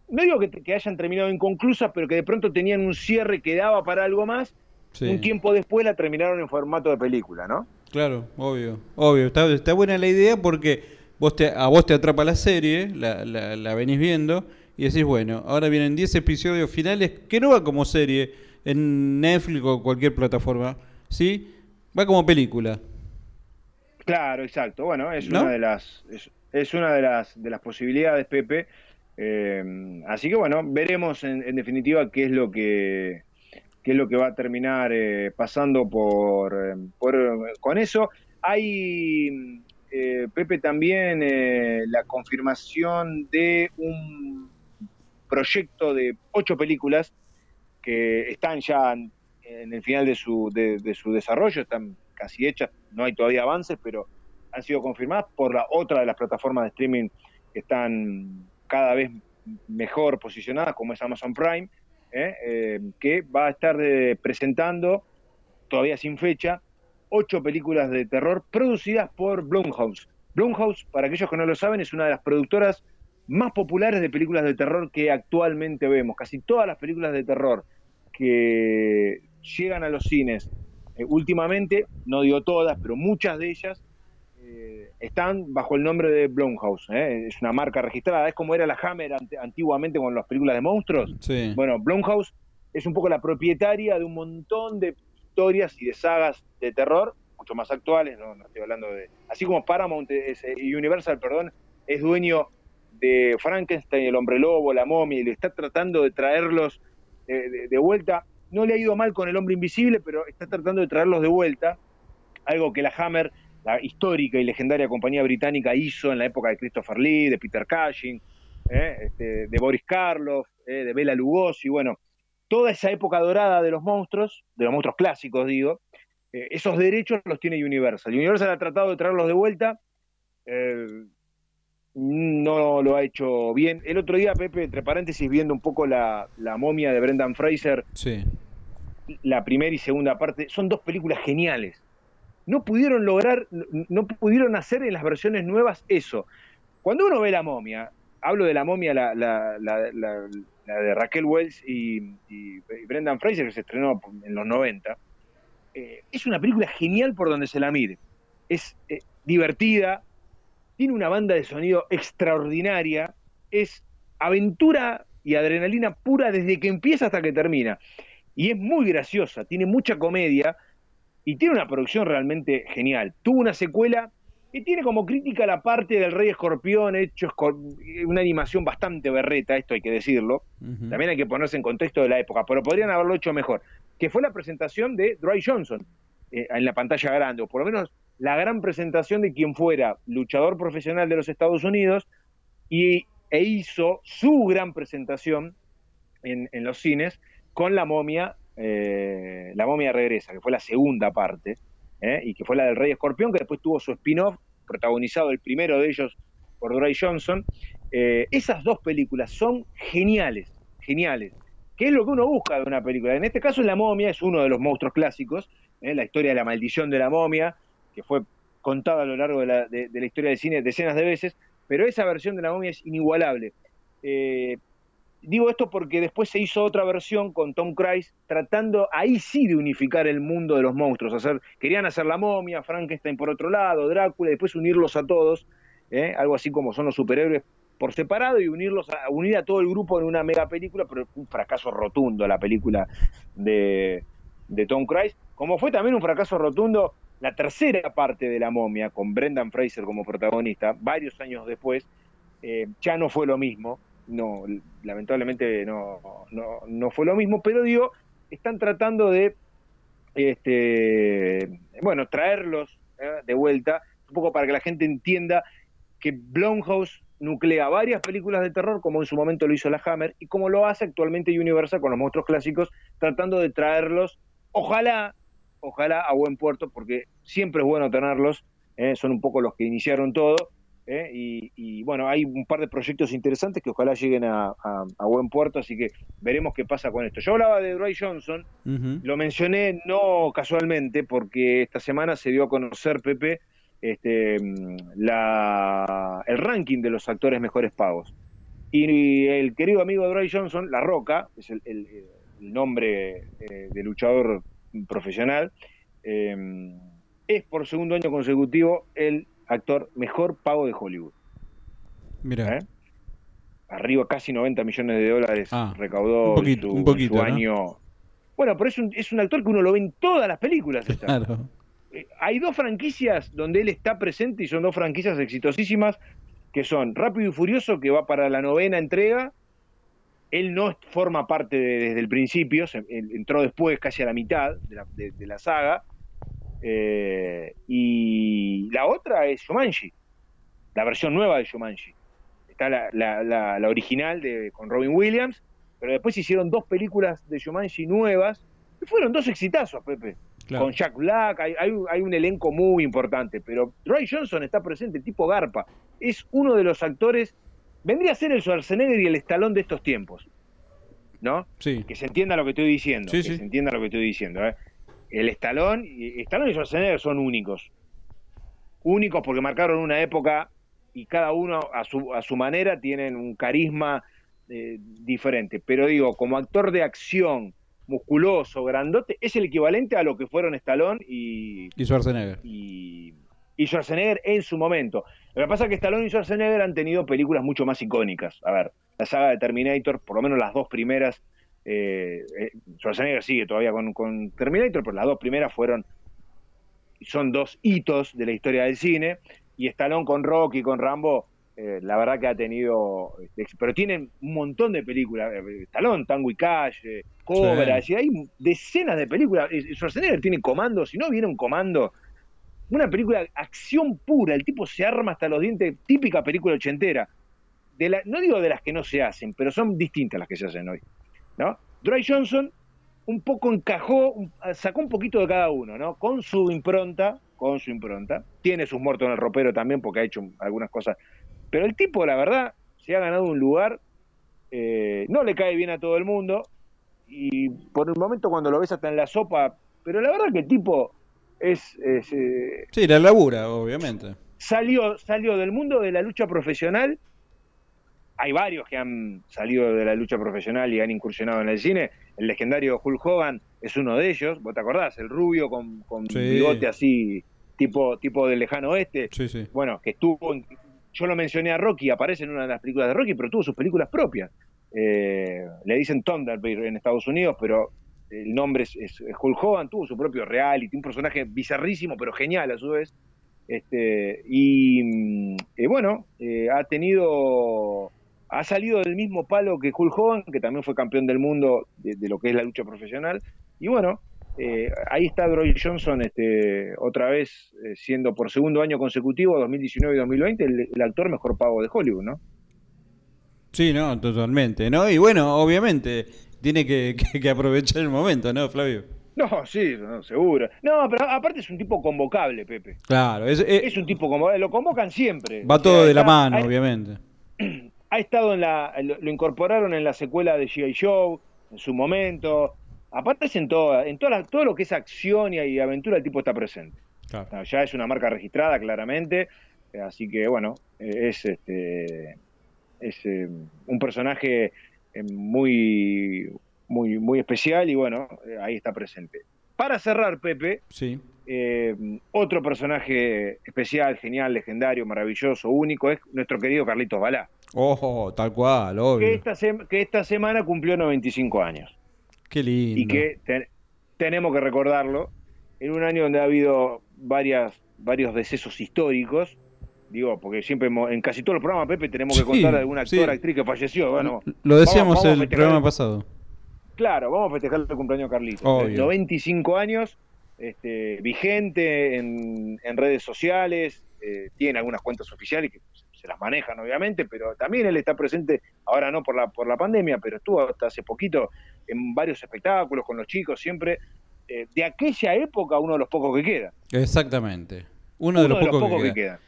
[SPEAKER 7] no digo que, que hayan terminado inconclusas, pero que de pronto tenían un cierre que daba para algo más,
[SPEAKER 6] sí,
[SPEAKER 7] un tiempo después la terminaron en formato de película, ¿no?
[SPEAKER 6] Claro, obvio, obvio. Está, está buena la idea porque vos te, a vos te atrapa la serie, la, la, la venís viendo y decís, bueno, ahora vienen 10 episodios finales que no va como serie en Netflix o cualquier plataforma, ¿sí? Va como película.
[SPEAKER 7] Claro, exacto. Bueno, es
[SPEAKER 6] ¿No?
[SPEAKER 7] una de las es, es una de las de las posibilidades, Pepe. Eh, así que bueno, veremos en, en definitiva qué es lo que qué es lo que va a terminar eh, pasando por, eh, eh, con eso. Hay Pepe también la confirmación de un proyecto de ocho películas que están ya en, el final de su, de, de su desarrollo, están casi hechas, no hay todavía avances, pero han sido confirmadas por la otra de las plataformas de streaming que están cada vez mejor posicionadas, como es Amazon Prime, que va a estar eh, presentando, todavía sin fecha, ocho películas de terror producidas por Blumhouse. Blumhouse, para aquellos que no lo saben, es una de las productoras más populares de películas de terror que actualmente vemos. Casi todas las películas de terror que llegan a los cines eh, últimamente, no digo todas, pero muchas de ellas eh, están bajo el nombre de Blumhouse. ¿eh? Es una marca registrada, es como era la Hammer ante- antiguamente con las películas de monstruos.
[SPEAKER 6] Sí.
[SPEAKER 7] Bueno, Blumhouse es un poco la propietaria de un montón de historias y de sagas de terror, mucho más actuales, no, no estoy hablando de... Así como Paramount, es, eh, Universal, perdón, es dueño de Frankenstein, el hombre lobo, la momia, y le está tratando de traerlos eh, de, de vuelta. No le ha ido mal con el hombre invisible, pero está tratando de traerlos de vuelta, algo que la Hammer, la histórica y legendaria compañía británica, hizo en la época de Christopher Lee, de Peter Cushing, eh, este, de Boris Karloff, eh, de Bela Lugosi, bueno, toda esa época dorada de los monstruos, de los monstruos clásicos, digo, eh, esos derechos los tiene Universal. Universal ha tratado de traerlos de vuelta, eh, no lo ha hecho bien. El otro día, Pepe, entre paréntesis, viendo un poco la, la momia de Brendan Fraser,
[SPEAKER 6] Sí.
[SPEAKER 7] la primera y segunda parte, son dos películas geniales. No pudieron lograr, no pudieron hacer en las versiones nuevas eso. Cuando uno ve la momia, hablo de la momia, la, de Raquel Wells y, Brendan Fraser, que se estrenó en los 90, eh, es una película genial por donde se la mire. Es eh, divertida, tiene una banda de sonido extraordinaria, es aventura y adrenalina pura desde que empieza hasta que termina. Y es muy graciosa, tiene mucha comedia y tiene una producción realmente genial. Tuvo una secuela que tiene como crítica la parte del Rey Escorpión, hecho una animación bastante berreta, esto hay que decirlo. También hay que ponerse en contexto de la época, pero podrían haberlo hecho mejor. Que fue la presentación de Dry Johnson eh, en la pantalla grande, o por lo menos la gran presentación de quien fuera luchador profesional de los Estados Unidos y, e hizo su gran presentación en, los cines con la momia, eh, la momia regresa, que fue la segunda parte, eh, y que fue la del Rey Escorpión, que después tuvo su spin-off, protagonizado el primero de ellos por Dwayne Johnson. Eh, esas dos películas son geniales, geniales. ¿Qué es lo que uno busca de una película? En este caso, La momia es uno de los monstruos clásicos, la historia de la maldición de la momia, que fue contada a lo largo de la, historia del cine decenas de veces, pero esa versión de la momia es inigualable. Digo esto porque después se hizo otra versión con Tom Cruise, tratando ahí sí de unificar el mundo de los monstruos. Hacer, querían hacer la momia, Frankenstein por otro lado, Drácula, y después unirlos a todos, ¿eh? algo así como son los superhéroes por separado y unirlos a, unir a todo el grupo en una mega película, pero un fracaso rotundo la película de, de Tom Cruise, como fue también un fracaso rotundo la tercera parte de La momia, con Brendan Fraser como protagonista, varios años después, eh, ya no fue lo mismo, no, lamentablemente no, no, fue lo mismo, pero digo, están tratando de, este, bueno, traerlos eh, de vuelta, un poco para que la gente entienda que Blumhouse nuclea varias películas de terror, como en su momento lo hizo la Hammer, y como lo hace actualmente Universal con los monstruos clásicos, tratando de traerlos, ojalá ojalá a buen puerto, porque siempre es bueno tenerlos, ¿eh? son un poco los que iniciaron todo, ¿eh? y, bueno, hay un par de proyectos interesantes que ojalá lleguen a, buen puerto, así que veremos qué pasa con esto. Yo hablaba de Dwayne Johnson, lo mencioné no casualmente, porque esta semana se dio a conocer, Pepe, este, la, el ranking de los actores mejores pagos. Y el querido amigo de Johnson, La Roca, es el, nombre eh, de luchador profesional, em, es por segundo año consecutivo el actor mejor pago de Hollywood.
[SPEAKER 6] Mira.
[SPEAKER 7] ¿Eh? Arriba casi 90 millones de dólares ah, recaudó un poquito, su, año. Bueno, pero es un, es un actor que uno lo ve en todas las películas.
[SPEAKER 6] Claro.
[SPEAKER 7] Eh, hay dos franquicias donde él está presente y son dos franquicias exitosísimas que son Rápido y Furioso, que va para la novena entrega, él no forma parte desde el principio, entró después, casi a la mitad de la, saga. Eh, y la otra es Shumanji, la versión nueva de Shumanji. Está la, original de, con Robin Williams, pero después hicieron dos películas de Shumanji nuevas, y fueron dos exitazos, Pepe. Con Jack Black, hay, hay, un elenco muy importante, pero Roy Johnson está presente, tipo Garpa. Es uno de los actores vendría a ser el Schwarzenegger y el estalón de estos tiempos. ¿No?
[SPEAKER 6] Sí.
[SPEAKER 7] Que se entienda lo que estoy diciendo. que se entienda lo que estoy diciendo. ¿eh? El estalón, y, estalón y Schwarzenegger son únicos. Únicos porque marcaron una época y cada uno a su, a su manera tienen un carisma eh, diferente. Pero digo, como actor de acción, musculoso, grandote, es el equivalente a lo que fueron Stallone y,
[SPEAKER 6] y Schwarzenegger.
[SPEAKER 7] Y, y Schwarzenegger en su momento. Lo que pasa es que Stallone y Schwarzenegger han tenido películas mucho más icónicas. A ver, la saga de Terminator, por lo menos las dos primeras, eh, eh, Schwarzenegger sigue todavía con, Terminator, pero las dos primeras fueron, son dos hitos de la historia del cine, y Stallone con Rocky, con Rambo, eh, la verdad que ha tenido, pero tienen un montón de películas, Stallone, Tango y Cash, Cobra, hay decenas de películas, Schwarzenegger tiene comandos, si no viene un comando una película acción pura, el tipo se arma hasta los dientes, típica película ochentera. De la, no digo de las que no se hacen, pero son distintas las que se hacen hoy. ¿No? Dry Johnson un poco encajó, sacó un poquito de cada uno, ¿no? Con su impronta, con su impronta. Tiene sus muertos en el ropero también porque ha hecho algunas cosas. Pero el tipo, la verdad, se ha ganado un lugar, eh, no le cae bien a todo el mundo, y por un momento cuando lo ves hasta en la sopa, pero la verdad que el tipo es, es, eh,
[SPEAKER 6] Sí, la labura, obviamente.
[SPEAKER 7] salió, salió del mundo de la lucha profesional. Hay varios que han salido de la lucha profesional y han incursionado en el cine. El legendario Hulk Hogan es uno de ellos. ¿Vos te acordás? El rubio con, con
[SPEAKER 6] Sí.
[SPEAKER 7] bigote así, tipo, tipo del lejano oeste.
[SPEAKER 6] Sí, sí.
[SPEAKER 7] Bueno, que estuvo. en- yo lo mencioné a Rocky, aparece en una de las películas de Rocky, pero tuvo sus películas propias. Eh, le dicen Thunderbird en Estados Unidos, pero el nombre es, es- es Hulk Hogan, tuvo su propio reality, un personaje bizarrísimo, pero genial a su vez. Este, y mm, eh, bueno, eh, ha tenido, ha salido del mismo palo que Hulk Hogan, que también fue campeón del mundo de, de lo que es la lucha profesional. Y bueno, eh, ahí está Droy Johnson, este, otra vez eh, siendo por segundo año consecutivo, 2019 y 2020, el, el actor mejor pago de Hollywood, ¿no?
[SPEAKER 6] Sí, no, totalmente, ¿no? Y bueno, obviamente, tiene que, que- que aprovechar el momento, ¿no, Flavio?
[SPEAKER 7] No, sí, no, seguro. No, pero aparte es un tipo convocable, Pepe.
[SPEAKER 6] Claro, es, es-
[SPEAKER 7] Es un tipo convocable, lo convocan siempre.
[SPEAKER 6] va
[SPEAKER 7] O sea,
[SPEAKER 6] todo de la
[SPEAKER 7] está-
[SPEAKER 6] mano, obviamente.
[SPEAKER 7] ha estado en la lo, lo incorporaron en la secuela de G.I. Show en su momento aparece en todo en toda la- todo lo que es acción y, y aventura el tipo está presente
[SPEAKER 6] Claro.
[SPEAKER 7] No, ya es una marca registrada claramente eh, así que bueno eh, es este es eh, un personaje muy muy muy especial y bueno ahí está presente para cerrar Pepe
[SPEAKER 6] Sí.
[SPEAKER 7] Eh, otro personaje especial, genial, legendario, maravilloso, único, es nuestro querido Carlitos Balá,
[SPEAKER 6] Ojo, tal cual,
[SPEAKER 7] que
[SPEAKER 6] obvio.
[SPEAKER 7] esta, sem- que esta semana cumplió 95 años
[SPEAKER 6] Qué lindo.
[SPEAKER 7] y que te- tenemos que recordarlo en un año donde ha habido varias, varios decesos históricos, digo, porque siempre hemos- en casi todos los programas, Pepe, tenemos que contar de algún actor,
[SPEAKER 6] sí.
[SPEAKER 7] actriz que falleció. Bueno,
[SPEAKER 6] Lo decíamos
[SPEAKER 7] vamos
[SPEAKER 6] el programa pasado.
[SPEAKER 7] Claro, vamos a festejar el cumpleaños de Carlitos.
[SPEAKER 6] Obvio.
[SPEAKER 7] 95 años, este, vigente en, en redes sociales, eh, tiene algunas cuentas oficiales que se las manejan obviamente, pero también él está presente, ahora no por la, por la pandemia, pero estuvo hasta hace poquito en varios espectáculos con los chicos, siempre eh, de aquella época uno de los pocos que queda.
[SPEAKER 6] Exactamente. Uno, de los pocos, que, queda.
[SPEAKER 7] quedan.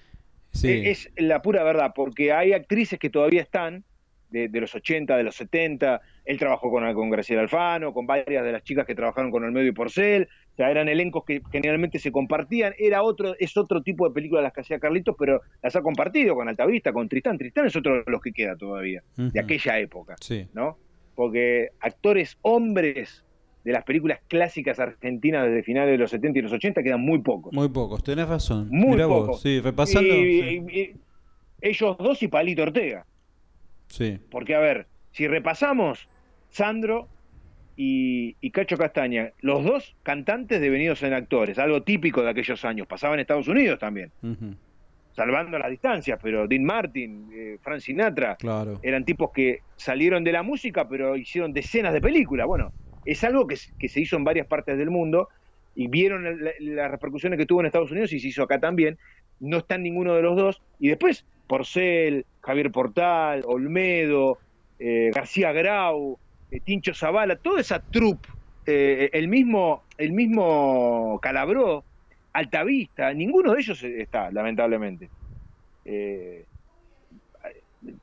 [SPEAKER 6] Sí.
[SPEAKER 7] Es la pura verdad, porque hay actrices que todavía están, de, de los 80, de los 70. Él trabajó con, con Graciela Alfano, con varias de las chicas que trabajaron con Olmedo y Porcel. O sea, eran elencos que generalmente se compartían. Era otro, es otro tipo de película las que hacía Carlitos, pero las ha compartido con Altavista, con Tristán. Tristán es otro de los que queda todavía, de aquella época,
[SPEAKER 6] Sí.
[SPEAKER 7] ¿no? Porque actores hombres de las películas clásicas argentinas desde finales de los 70 y los 80 quedan muy pocos.
[SPEAKER 6] Muy pocos, tenés razón.
[SPEAKER 7] Muy
[SPEAKER 6] Mirá vos,
[SPEAKER 7] pocos.
[SPEAKER 6] Sí, repasando.
[SPEAKER 7] Y-
[SPEAKER 6] sí.
[SPEAKER 7] y- y- ellos dos y Palito Ortega.
[SPEAKER 6] Sí.
[SPEAKER 7] Porque, a ver, si repasamos, Sandro y, y Cacho Castaña, los dos cantantes devenidos en actores, algo típico de aquellos años, pasaba en Estados Unidos también, salvando las distancias, pero Dean Martin, eh, Frank Sinatra,
[SPEAKER 6] Claro.
[SPEAKER 7] eran tipos que salieron de la música, pero hicieron decenas de películas. Bueno, es algo que, se- que se hizo en varias partes del mundo y vieron el- la- las repercusiones que tuvo en Estados Unidos y se hizo acá también. No está ninguno de los dos. Y después, Porcel, Javier Portal, Olmedo, eh, García Grau, eh, Tincho Zavala, toda esa troupe, eh, el mismo, el mismo Calabró, Altavista, ninguno de ellos está, lamentablemente. Eh,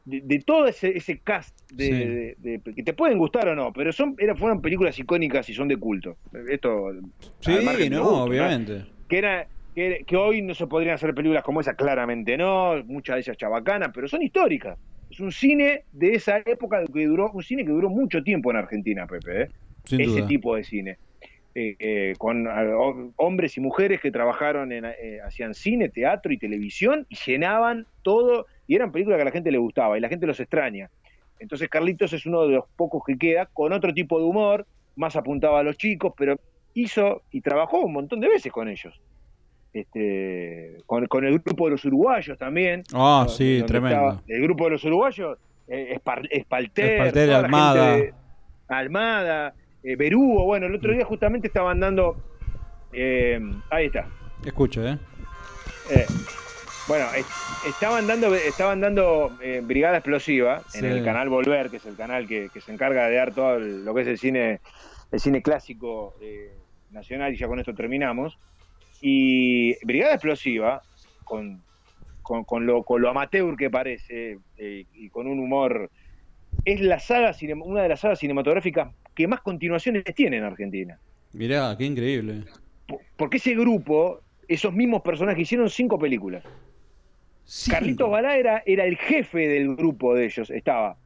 [SPEAKER 7] de, de todo ese, ese cast de,
[SPEAKER 6] Sí.
[SPEAKER 7] de- de- que te pueden gustar o no, pero son era, fueron películas icónicas y son de culto. Esto
[SPEAKER 6] Sí, no, obviamente.
[SPEAKER 7] Que era que, que hoy no se podrían hacer películas como esa, claramente no, muchas de ellas chabacanas, pero son históricas. Es un cine de esa época que duró, un cine que duró mucho tiempo en Argentina, Pepe, ¿eh?
[SPEAKER 6] Sin
[SPEAKER 7] ese
[SPEAKER 6] duda.
[SPEAKER 7] tipo de cine. Eh, eh, con ho- hombres y mujeres que trabajaron en, eh, hacían cine, teatro y televisión y llenaban todo y eran películas que a la gente le gustaba y la gente los extraña. Entonces Carlitos es uno de los pocos que queda con otro tipo de humor, más apuntado a los chicos, pero hizo y trabajó un montón de veces con ellos. Este, con, con el grupo de los uruguayos también.
[SPEAKER 6] Ah,
[SPEAKER 7] ¿no?
[SPEAKER 6] sí, tremendo.
[SPEAKER 7] el grupo de los uruguayos, eh, Espalter,
[SPEAKER 6] Espalter, Almada.
[SPEAKER 7] de- Almada, eh, Berúo, bueno, el otro día justamente estaban dando, eh, ahí está,
[SPEAKER 6] Escucho, ¿eh?
[SPEAKER 7] eh, bueno, es- estaban dando, estaban dando eh, Brigada Explosiva en el canal Volver, que es el canal que, que se encarga de dar todo el- lo que es el cine, el cine clásico eh, nacional, y ya con esto terminamos. Y Brigada Explosiva, con, con, con lo, con lo amateur que parece eh, y con un humor, es la saga una de las sagas cinematográficas que más continuaciones tiene en Argentina.
[SPEAKER 6] Mirá, qué increíble.
[SPEAKER 7] po- porque ese grupo, esos mismos personajes hicieron cinco películas.
[SPEAKER 6] Sí.
[SPEAKER 7] Carlitos Balá era, era el jefe del grupo de ellos. Estaba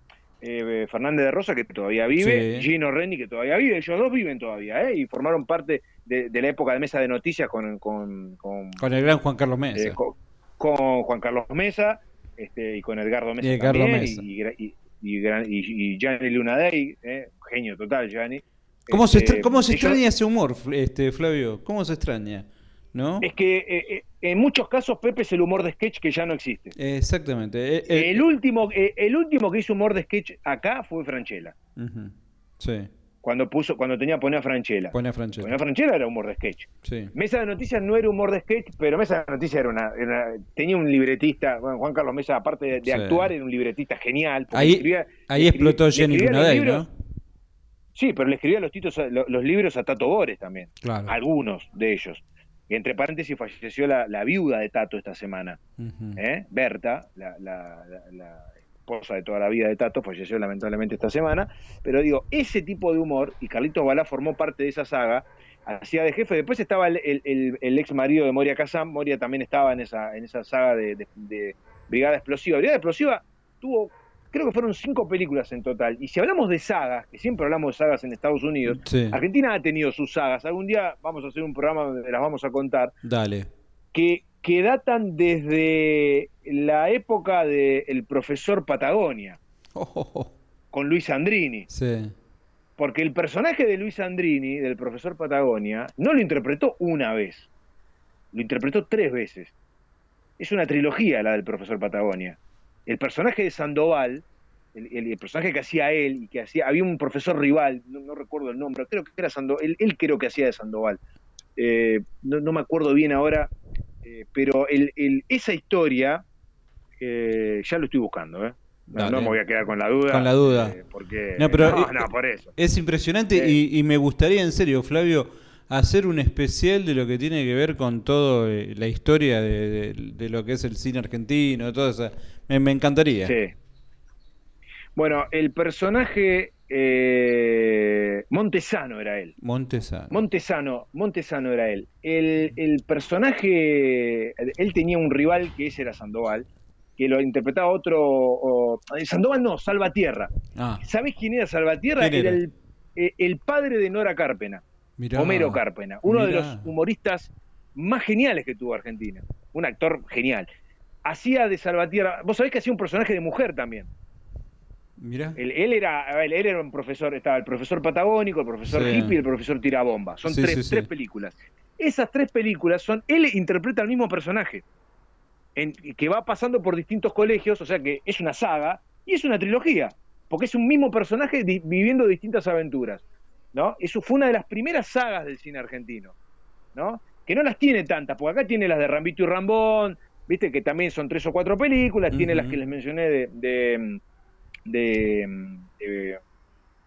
[SPEAKER 7] eh, Fernández de Rosa, que todavía vive,
[SPEAKER 6] Sí.
[SPEAKER 7] Gino Renni, que todavía vive. Ellos dos viven todavía, ¿eh? Y formaron parte de, de la época de mesa de noticias con, con, con,
[SPEAKER 6] Con el gran Juan Carlos Mesa.
[SPEAKER 7] eh, con- con Juan Carlos Mesa este, y con Edgardo Mesa
[SPEAKER 6] Y Edgardo
[SPEAKER 7] también,
[SPEAKER 6] Mesa.
[SPEAKER 7] Y, y, y, y- Gianni Lunadei, ¿eh? genio total, Gianni.
[SPEAKER 6] ¿Cómo se,
[SPEAKER 7] Este,
[SPEAKER 6] cómo se
[SPEAKER 7] ellos-
[SPEAKER 6] extraña ese humor, este, Flavio? ¿Cómo se extraña? ¿No?
[SPEAKER 7] Es que eh, eh, en muchos casos Pepe es el humor de sketch que ya no existe.
[SPEAKER 6] Exactamente. Eh, eh,
[SPEAKER 7] El último, el último que hizo humor de sketch acá fue Franchella.
[SPEAKER 6] Sí,
[SPEAKER 7] Cuando puso, cuando tenía poner a Franchella.
[SPEAKER 6] pone a Franchella.
[SPEAKER 7] Poner a Franchella era humor de sketch.
[SPEAKER 6] Sí.
[SPEAKER 7] Mesa de Noticias no era humor de sketch, pero Mesa de Noticias era una, era- tenía un libretista, bueno, Juan Carlos Mesa, aparte de, de
[SPEAKER 6] Sí.
[SPEAKER 7] actuar, era un libretista genial.
[SPEAKER 6] Ahí,
[SPEAKER 7] escribía-
[SPEAKER 6] ahí explotó Jenny
[SPEAKER 7] los
[SPEAKER 6] Lunadei, ¿no?
[SPEAKER 7] Sí, pero le escribía los, títulos, a- lo- los libros a Tato Bores también.
[SPEAKER 6] Claro.
[SPEAKER 7] Algunos de ellos. Y entre paréntesis falleció la, la viuda de Tato esta semana.
[SPEAKER 6] Ujú.
[SPEAKER 7] ¿eh? Berta, la, la- la- la esposa de toda la vida de Tato, falleció lamentablemente esta semana. Pero digo, ese tipo de humor, y Carlitos Balá formó parte de esa saga, hacía de jefe. Después estaba el, el- el- el ex marido de Moria Kazam. Moria también estaba en esa, en esa saga de, de- de Brigada Explosiva. Brigada Explosiva tuvo, creo que fueron cinco películas en total. Y si hablamos de sagas, que siempre hablamos de sagas en Estados Unidos,
[SPEAKER 6] Sí,
[SPEAKER 7] Argentina ha tenido sus sagas. Algún día vamos a hacer un programa donde las vamos a contar
[SPEAKER 6] dale.
[SPEAKER 7] que, que datan desde la época del profesor Patagonia,
[SPEAKER 6] Oh, oh, oh.
[SPEAKER 7] con Luis Andrini.
[SPEAKER 6] Sí.
[SPEAKER 7] Porque el personaje de Luis Andrini, del profesor Patagonia, no lo interpretó una vez, lo interpretó tres veces. Es una trilogía la del profesor Patagonia. El personaje de Sandoval, el, el- el personaje que hacía él y que hacía, había un profesor rival, no, no recuerdo el nombre, creo que era Sandoval, él, él creo que hacía de Sandoval. Eh, no, no me acuerdo bien ahora, eh, pero el- el- esa historia, eh, ya lo estoy buscando, ¿eh? No, me voy a quedar con la duda.
[SPEAKER 6] Con la duda.
[SPEAKER 7] eh, porque,
[SPEAKER 6] No, pero,
[SPEAKER 7] no,
[SPEAKER 6] eh,
[SPEAKER 7] no, por eso.
[SPEAKER 6] Es impresionante
[SPEAKER 7] Sí.
[SPEAKER 6] y, y me gustaría, en serio, Flavio, hacer un especial de lo que tiene que ver con todo eh, la historia de, de- de lo que es el cine argentino, todo eso. Me, me encantaría.
[SPEAKER 7] Sí. Bueno, el personaje eh, Montesano era él.
[SPEAKER 6] Montesano.
[SPEAKER 7] Montesano, Montesano era él. El, el personaje, él tenía un rival que ese era Sandoval, que lo interpretaba otro. o- Sandoval no, Salvatierra.
[SPEAKER 6] ah,
[SPEAKER 7] ¿Sabés quién era Salvatierra?
[SPEAKER 6] ¿Quién era?
[SPEAKER 7] el, eh, el padre de Nora Carpena,
[SPEAKER 6] mirá.
[SPEAKER 7] Homero Carpena, uno de los humoristas más geniales que tuvo Argentina. Un actor genial. Hacía de Salvatierra. Vos sabés que hacía un personaje de mujer también.
[SPEAKER 6] Mirá.
[SPEAKER 7] Él, él era, él era un profesor, estaba el profesor patagónico, el profesor
[SPEAKER 6] Sí.
[SPEAKER 7] hippie y el profesor tirabomba. Son
[SPEAKER 6] Sí,
[SPEAKER 7] tres,
[SPEAKER 6] sí,
[SPEAKER 7] tres películas. Esas tres películas son, él interpreta al mismo personaje, en- que va pasando por distintos colegios, o sea que es una saga y es una trilogía, porque es un mismo personaje di- viviendo distintas aventuras. ¿no? Eso fue una de las primeras sagas del cine argentino, ¿no? Que no las tiene tantas, porque acá tiene las de Rambito y Rambón, viste que también son tres o cuatro películas, tiene las que les mencioné de, de, de- de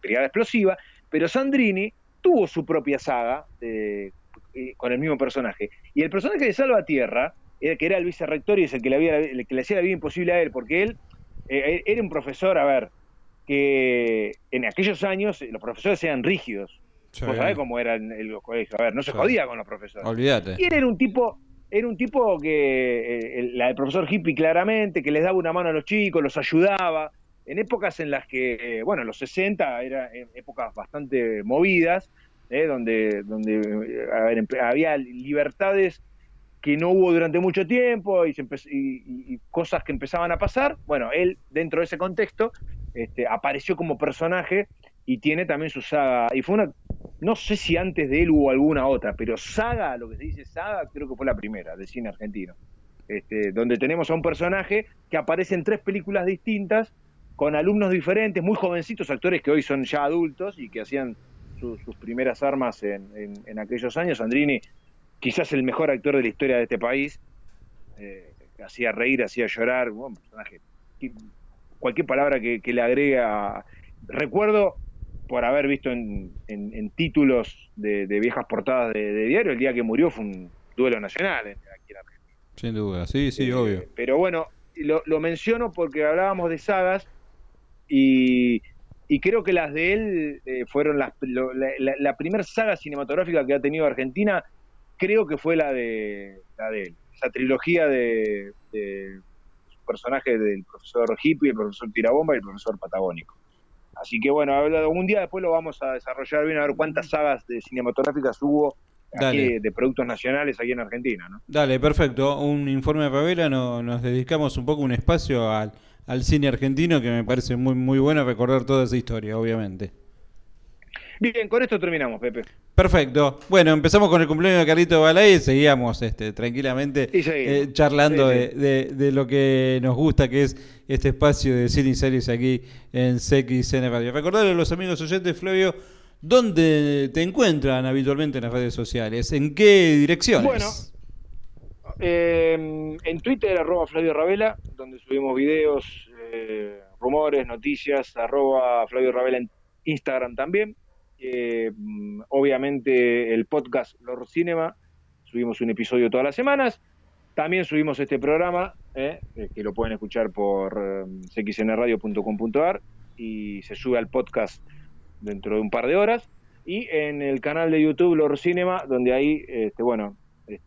[SPEAKER 7] Brigada Explosiva, pero Sandrini tuvo su propia saga de- eh, con el mismo personaje. Y el personaje de Salvatierra, eh, que era el vicerrector y es el que le, había, el que le hacía la vida imposible a él, porque él eh, era un profesor, a ver, que en aquellos años los profesores eran rígidos.
[SPEAKER 6] Sí.
[SPEAKER 7] Vos sabés cómo eran los colegios. A ver, no se
[SPEAKER 6] Sí.
[SPEAKER 7] jodía con los profesores.
[SPEAKER 6] Olvídate.
[SPEAKER 7] Y él era un tipo, era un tipo que, eh, el, la del profesor hippie claramente, que les daba una mano a los chicos, los ayudaba, en épocas en las que, bueno, los 60 eran eh, épocas bastante movidas, eh, donde, donde eh, había libertades que no hubo durante mucho tiempo y cosas que empezaban a pasar. Bueno, él, dentro de ese contexto, este, apareció como personaje y tiene también su saga. Y fue una, no sé si antes de él hubo alguna otra, pero saga, lo que se dice saga, creo que fue la primera del cine argentino. Este, donde tenemos a un personaje que aparece en tres películas distintas, con alumnos diferentes, muy jovencitos, actores que hoy son ya adultos y que hacían su- sus primeras armas en, en- en aquellos años. Andrini, quizás el mejor actor de la historia de este país, eh, hacía reír, hacía llorar, un personaje. Cualquier palabra que, que le agrega. Recuerdo, por haber visto en, en- en títulos de, de viejas portadas de, de diario, el día que murió fue un duelo nacional en- aquí en Argentina.
[SPEAKER 6] Sin duda. Sí, sí,
[SPEAKER 7] Eh,
[SPEAKER 6] obvio.
[SPEAKER 7] Pero bueno, lo, lo menciono porque hablábamos de sagas y, y creo que las de él eh, fueron las, lo- la, la- la primera saga cinematográfica que ha tenido Argentina creo que fue la de, la de él. Esa trilogía de, de personajes del profesor Hippie, el profesor Tirabomba y el profesor Patagónico. Así que bueno, algún día después lo vamos a desarrollar bien, a ver cuántas sagas de cinematográficas hubo aquí de productos nacionales aquí en Argentina. ¿no?
[SPEAKER 6] Dale, perfecto. Un informe de Favela, no, nos dedicamos un poco un espacio al, al cine argentino que me parece muy, muy bueno recordar toda esa historia, obviamente.
[SPEAKER 7] Bien, con esto terminamos, Pepe.
[SPEAKER 6] Perfecto. Bueno, empezamos con el cumpleaños de Carlito Balay y seguíamos este, tranquilamente eh, charlando De, lo que nos gusta, que es este espacio de cine y series aquí en CXN Radio. Recordarle a los amigos oyentes, Flavio, ¿dónde te encuentran habitualmente en las redes sociales? ¿En qué direcciones?
[SPEAKER 7] Bueno, eh, en Twitter, arroba Flavio Ravela, donde subimos videos, eh, rumores, noticias, arroba Flavio Ravela en Instagram también. Eh, obviamente el podcast Lord Cinema, subimos un episodio todas las semanas. También subimos este programa, eh, eh, que lo pueden escuchar por cxnradio.com.ar y se sube al podcast dentro de un par de horas. Y en el canal de YouTube Lord Cinema, donde ahí, este, bueno,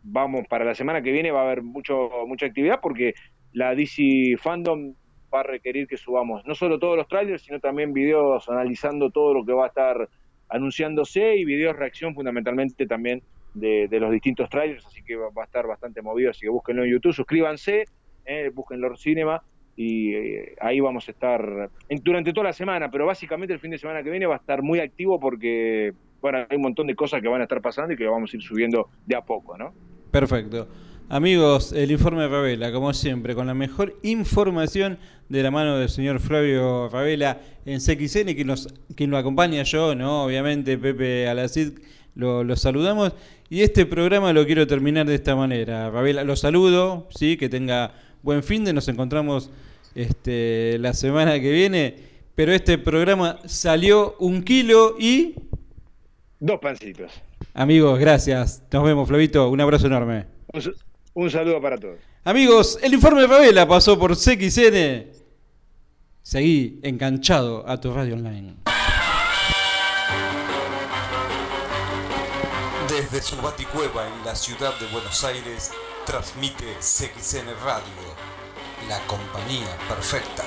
[SPEAKER 7] vamos para la semana que viene va a haber mucho mucha actividad porque la DC Fandom va a requerir que subamos no solo todos los trailers, sino también videos analizando todo lo que va a estar anunciándose y videos reacción fundamentalmente también de, los distintos trailers, así que va, a estar bastante movido, así que búsquenlo en YouTube, suscríbanse, eh, busquen Cinema y eh, ahí vamos a estar durante toda la semana, pero básicamente el fin de semana que viene va a estar muy activo porque bueno, hay un montón de cosas que van a estar pasando y que vamos a ir subiendo de a poco, ¿no?
[SPEAKER 6] Perfecto. Amigos, el informe de Ravela, como siempre, con la mejor información de la mano del señor Flavio Ravela en CXN, quien, nos, quien lo acompaña yo, ¿no? Obviamente, Pepe Alacid, lo, saludamos. Y este programa lo quiero terminar de esta manera. Ravela, lo saludo, ¿sí? Que tenga buen fin de, nos encontramos este, la semana que viene. Pero este programa salió un kilo y...
[SPEAKER 7] Dos pancitos.
[SPEAKER 6] Amigos, gracias. Nos vemos, Flavito. Un abrazo enorme.
[SPEAKER 7] Un saludo para todos.
[SPEAKER 6] Amigos, el informe de Favela pasó por CXN. Seguí enganchado a tu radio online.
[SPEAKER 4] Desde su baticueva en la ciudad de Buenos Aires, transmite CXN Radio, la compañía perfecta.